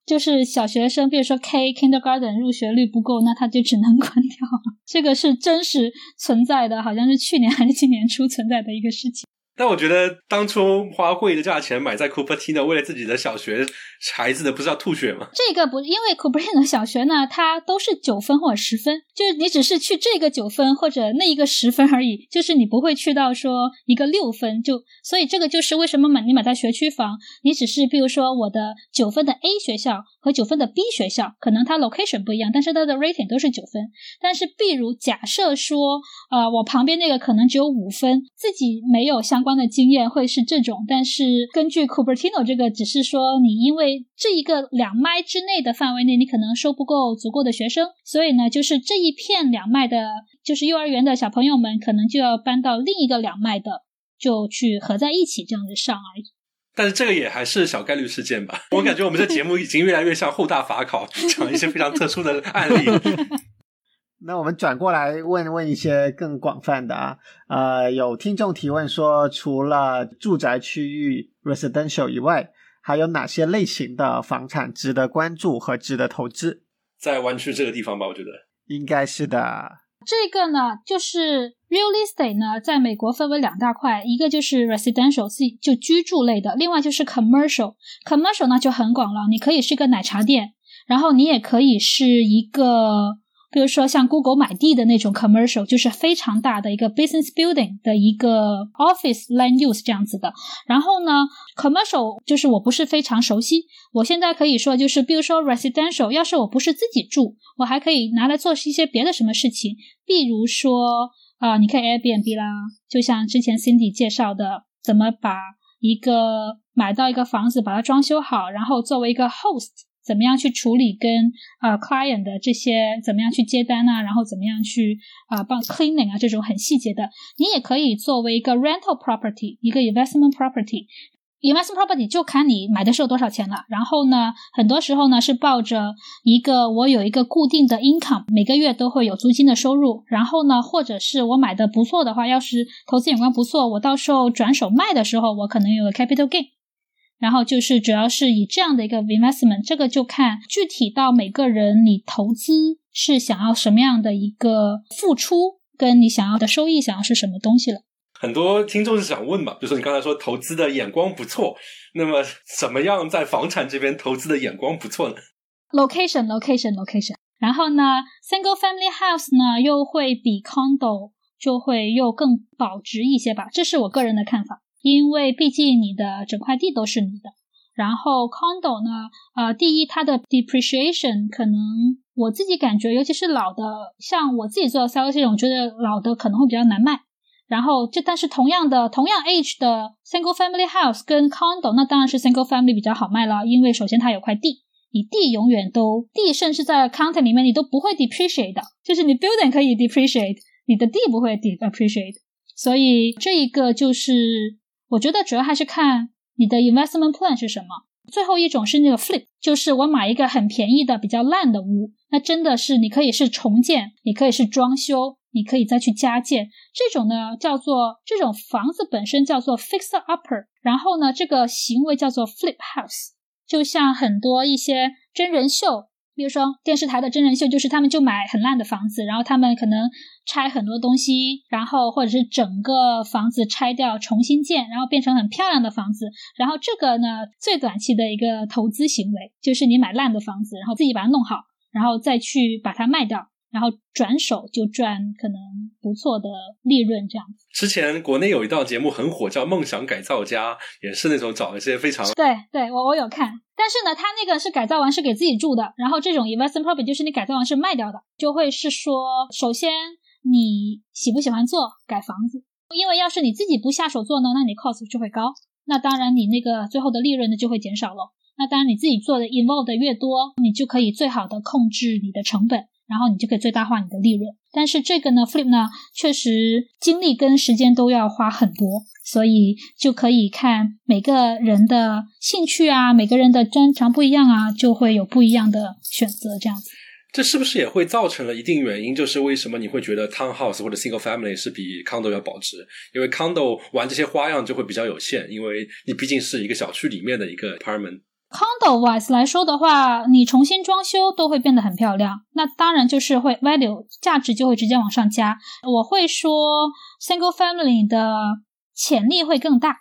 就是小学生，比如说 K kindergarten 入学率不够，那他就只能关掉了。这个是真实存在的，好像是去年还是今年初存在的一个事情。但我觉得当初花贵的价钱买在 Cupertino，为了自己的小学孩子的，不是要吐血吗？这个不，因为 Cupertino 小学呢，它都是九分或者十分，就是你只是去这个九分或者那一个十分而已，就是你不会去到说一个六分，就所以这个就是为什么买你买在学区房，你只是比如说我的九分的 A 学校和九分的 B 学校，可能它 location 不一样，但是它的 rating 都是九分。但是，比如假设说，呃，我旁边那个可能只有五分，自己没有相。关的经验会是这种，但是根据 Cupertino 这个，只是说你因为这一个两麦之内的范围内，你可能收不够足够的学生，所以呢，就是这一片两麦的，就是幼儿园的小朋友们，可能就要搬到另一个两麦的，就去合在一起这样子上而已。但是这个也还是小概率事件吧？我感觉我们这节目已经越来越像后大法考，讲一些非常特殊的案例。那我们转过来问问一些更广泛的啊，呃，有听众提问说，除了住宅区域 residential 以外，还有哪些类型的房产值得关注和值得投资？在湾区这个地方吧，我觉得应该是的。这个呢，就是 real estate 呢，在美国分为两大块，一个就是 residential 就居住类的，另外就是 commercial。commercial 呢就很广了，你可以是个奶茶店，然后你也可以是一个。比如说像 Google 买地的那种 commercial，就是非常大的一个 business building 的一个 office land use 这样子的。然后呢，commercial 就是我不是非常熟悉。我现在可以说就是，比如说 residential，要是我不是自己住，我还可以拿来做一些别的什么事情。比如说啊，你看 Airbnb 啦，就像之前 Cindy 介绍的，怎么把一个买到一个房子，把它装修好，然后作为一个 host。怎么样去处理跟啊 client 的这些怎么样去接单啊，然后怎么样去啊帮 cleaning 啊这种很细节的，你也可以作为一个 rental property，一个 investment property。investment property 就看你买的时候多少钱了。然后呢，很多时候呢是抱着一个我有一个固定的 income，每个月都会有租金的收入。然后呢，或者是我买的不错的话，要是投资眼光不错，我到时候转手卖的时候，我可能有个 capital gain。然后就是主要是以这样的一个 investment，这个就看具体到每个人，你投资是想要什么样的一个付出，跟你想要的收益想要是什么东西了。很多听众是想问嘛，比如说你刚才说投资的眼光不错，那么怎么样在房产这边投资的眼光不错呢？Location，location，location。然后呢，single family house 呢又会比 condo 就会又更保值一些吧，这是我个人的看法。因为毕竟你的整块地都是你的，然后 condo 呢，呃，第一它的 depreciation 可能我自己感觉，尤其是老的，像我自己做的 sales 这种，我觉得老的可能会比较难卖。然后这但是同样的同样 age 的 single family house 跟 condo，那当然是 single family 比较好卖了，因为首先它有块地，你地永远都地，甚至在 county 里面你都不会 depreciate 的，就是你 building 可以 depreciate，你的地不会 depreciate，所以这一个就是。我觉得主要还是看你的 investment plan 是什么。最后一种是那个 flip，就是我买一个很便宜的比较烂的屋，那真的是你可以是重建，你可以是装修，你可以再去加建。这种呢叫做这种房子本身叫做 fixer upper，然后呢这个行为叫做 flip house，就像很多一些真人秀。比如说电视台的真人秀，就是他们就买很烂的房子，然后他们可能拆很多东西，然后或者是整个房子拆掉重新建，然后变成很漂亮的房子。然后这个呢，最短期的一个投资行为就是你买烂的房子，然后自己把它弄好，然后再去把它卖掉。然后转手就赚可能不错的利润，这样子。之前国内有一档节目很火，叫《梦想改造家》，也是那种找一些非常……对对，我我有看。但是呢，他那个是改造完是给自己住的，然后这种 investment property 就是你改造完是卖掉的，就会是说，首先你喜不喜欢做改房子？因为要是你自己不下手做呢，那你 cost 就会高，那当然你那个最后的利润呢就会减少了。那当然你自己做的 involve 的越多，你就可以最好的控制你的成本。然后你就可以最大化你的利润，但是这个呢，flip 呢，确实精力跟时间都要花很多，所以就可以看每个人的兴趣啊，每个人的专长不一样啊，就会有不一样的选择。这样子，这是不是也会造成了一定原因？就是为什么你会觉得 townhouse 或者 single family 是比 condo 要保值？因为 condo 玩这些花样就会比较有限，因为你毕竟是一个小区里面的一个 apartment。Condo wise 来说的话，你重新装修都会变得很漂亮，那当然就是会 value 价值就会直接往上加。我会说 single family 的潜力会更大，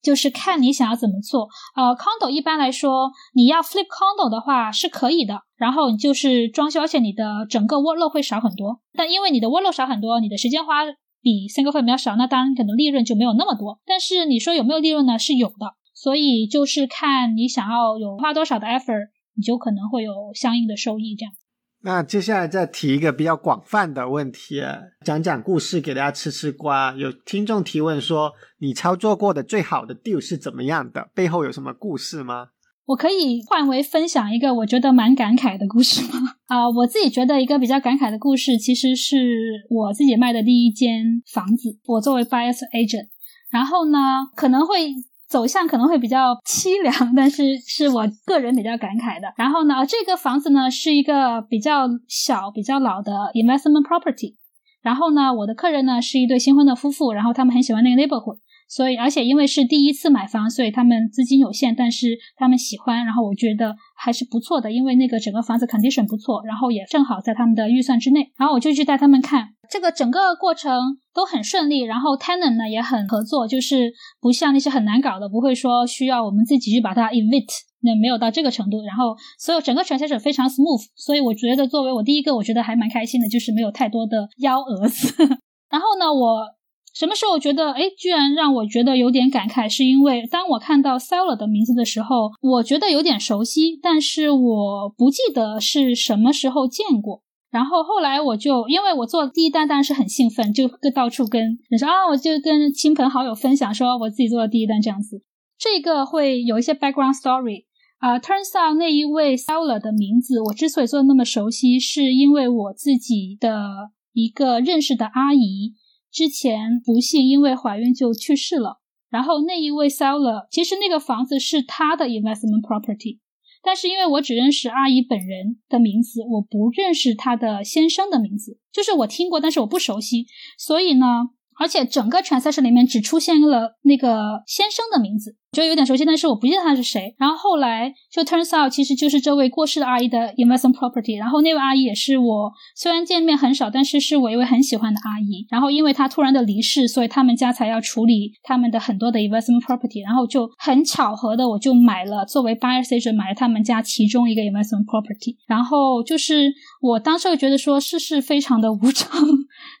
就是看你想要怎么做。呃，condo 一般来说你要 flip condo 的话是可以的，然后你就是装修，而且你的整个 workload 会少很多。但因为你的 workload 少很多，你的时间花比 single family 要少，那当然可能利润就没有那么多。但是你说有没有利润呢？是有的。所以就是看你想要有花多少的 effort，你就可能会有相应的收益。这样。那接下来再提一个比较广泛的问题，讲讲故事给大家吃吃瓜。有听众提问说，你操作过的最好的 deal 是怎么样的？背后有什么故事吗？我可以换为分享一个我觉得蛮感慨的故事吗？啊，我自己觉得一个比较感慨的故事，其实是我自己卖的第一间房子。我作为 buyers agent，然后呢，可能会。走向可能会比较凄凉，但是是我个人比较感慨的。然后呢，这个房子呢是一个比较小、比较老的 investment property。然后呢，我的客人呢是一对新婚的夫妇，然后他们很喜欢那个 neighborhood。所以，而且因为是第一次买房，所以他们资金有限，但是他们喜欢，然后我觉得还是不错的，因为那个整个房子 condition 不错，然后也正好在他们的预算之内，然后我就去带他们看，这个整个过程都很顺利，然后 tenant 呢也很合作，就是不像那些很难搞的，不会说需要我们自己去把它 evict，那没有到这个程度，然后所有整个 transaction 非常 smooth，所以我觉得作为我第一个，我觉得还蛮开心的，就是没有太多的幺蛾子，然后呢，我。什么时候觉得哎，居然让我觉得有点感慨？是因为当我看到 seller 的名字的时候，我觉得有点熟悉，但是我不记得是什么时候见过。然后后来我就因为我做第一单，当然是很兴奋，就跟到处跟人说啊，我就跟亲朋好友分享说我自己做的第一单这样子。这个会有一些 background story 啊，turns out 那一位 seller 的名字，我之所以做的那么熟悉，是因为我自己的一个认识的阿姨。之前不幸因为怀孕就去世了，然后那一位 seller 其实那个房子是他的 investment property，但是因为我只认识阿姨本人的名字，我不认识她的先生的名字，就是我听过，但是我不熟悉，所以呢。而且整个 transaction 里面只出现了那个先生的名字，觉得有点熟悉，但是我不记得他是谁。然后后来就 turns out 其实就是这位过世的阿姨的 investment property。然后那位阿姨也是我虽然见面很少，但是是我一位很喜欢的阿姨。然后因为她突然的离世，所以他们家才要处理他们的很多的 investment property。然后就很巧合的，我就买了作为 buyer s agent 买了他们家其中一个 investment property。然后就是我当时会觉得说世事非常的无常，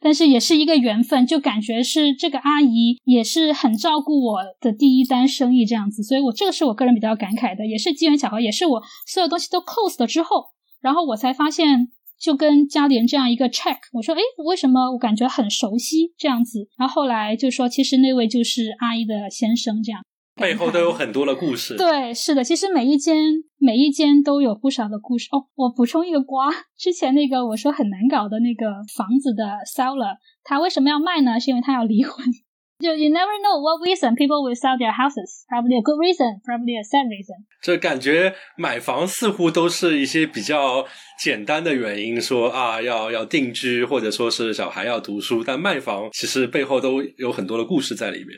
但是也是一个缘分，就感觉。是这个阿姨也是很照顾我的第一单生意这样子，所以我这个是我个人比较感慨的，也是机缘巧合，也是我所有东西都 close 了之后，然后我才发现，就跟家里人这样一个 check，我说，哎，为什么我感觉很熟悉这样子？然后后来就说，其实那位就是阿姨的先生这样。背后都有很多的故事。对，是的，其实每一间每一间都有不少的故事。哦，我补充一个瓜，之前那个我说很难搞的那个房子的 seller，他为什么要卖呢？是因为他要离婚。就 you never know what reason people will sell their houses. Probably a good reason, probably a sad reason. 这感觉买房似乎都是一些比较简单的原因，说啊要要定居，或者说是小孩要读书。但卖房其实背后都有很多的故事在里面。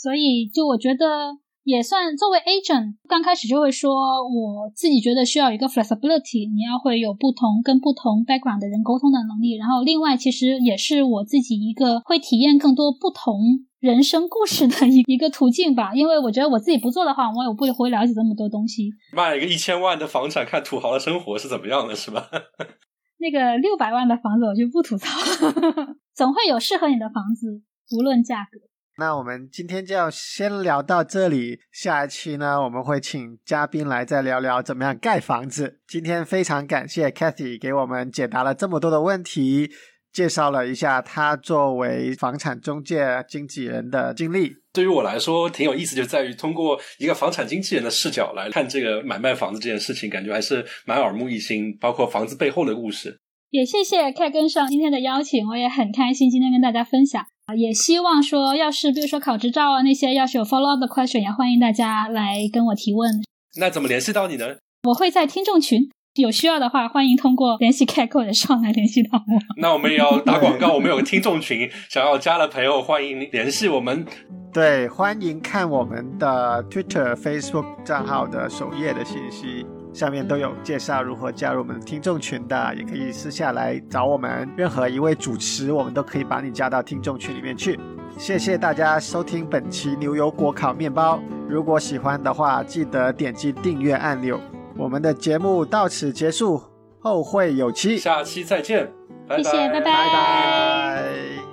所以，就我觉得也算作为 agent，刚开始就会说，我自己觉得需要一个 flexibility，你要会有不同跟不同 background 的人沟通的能力。然后，另外其实也是我自己一个会体验更多不同人生故事的一一个途径吧。因为我觉得我自己不做的话，我也不会了解这么多东西。卖一个一千万的房产，看土豪的生活是怎么样的，是吧？那个六百万的房子，我就不吐槽了，总会有适合你的房子，无论价格。那我们今天就要先聊到这里，下一期呢，我们会请嘉宾来再聊聊怎么样盖房子。今天非常感谢 Kathy 给我们解答了这么多的问题，介绍了一下他作为房产中介经纪人的经历。对于我来说，挺有意思，就在于通过一个房产经纪人的视角来看这个买卖房子这件事情，感觉还是蛮耳目一新，包括房子背后的故事。也谢谢 K 跟上今天的邀请，我也很开心今天跟大家分享。也希望说，要是比如说考执照啊那些，要是有 follow up 的 question，也欢迎大家来跟我提问。那怎么联系到你呢？我会在听众群，有需要的话，欢迎通过联系 K 或者上来联系到我。那我们也要打广告，我们有个听众群，想要加的朋友欢迎联系我们。对，欢迎看我们的 Twitter、Facebook 账号的首页的信息。下面都有介绍如何加入我们听众群的，也可以私下来找我们。任何一位主持，我们都可以把你加到听众群里面去。谢谢大家收听本期牛油果烤面包。如果喜欢的话，记得点击订阅按钮。我们的节目到此结束，后会有期，下期再见，谢谢，拜拜，拜拜。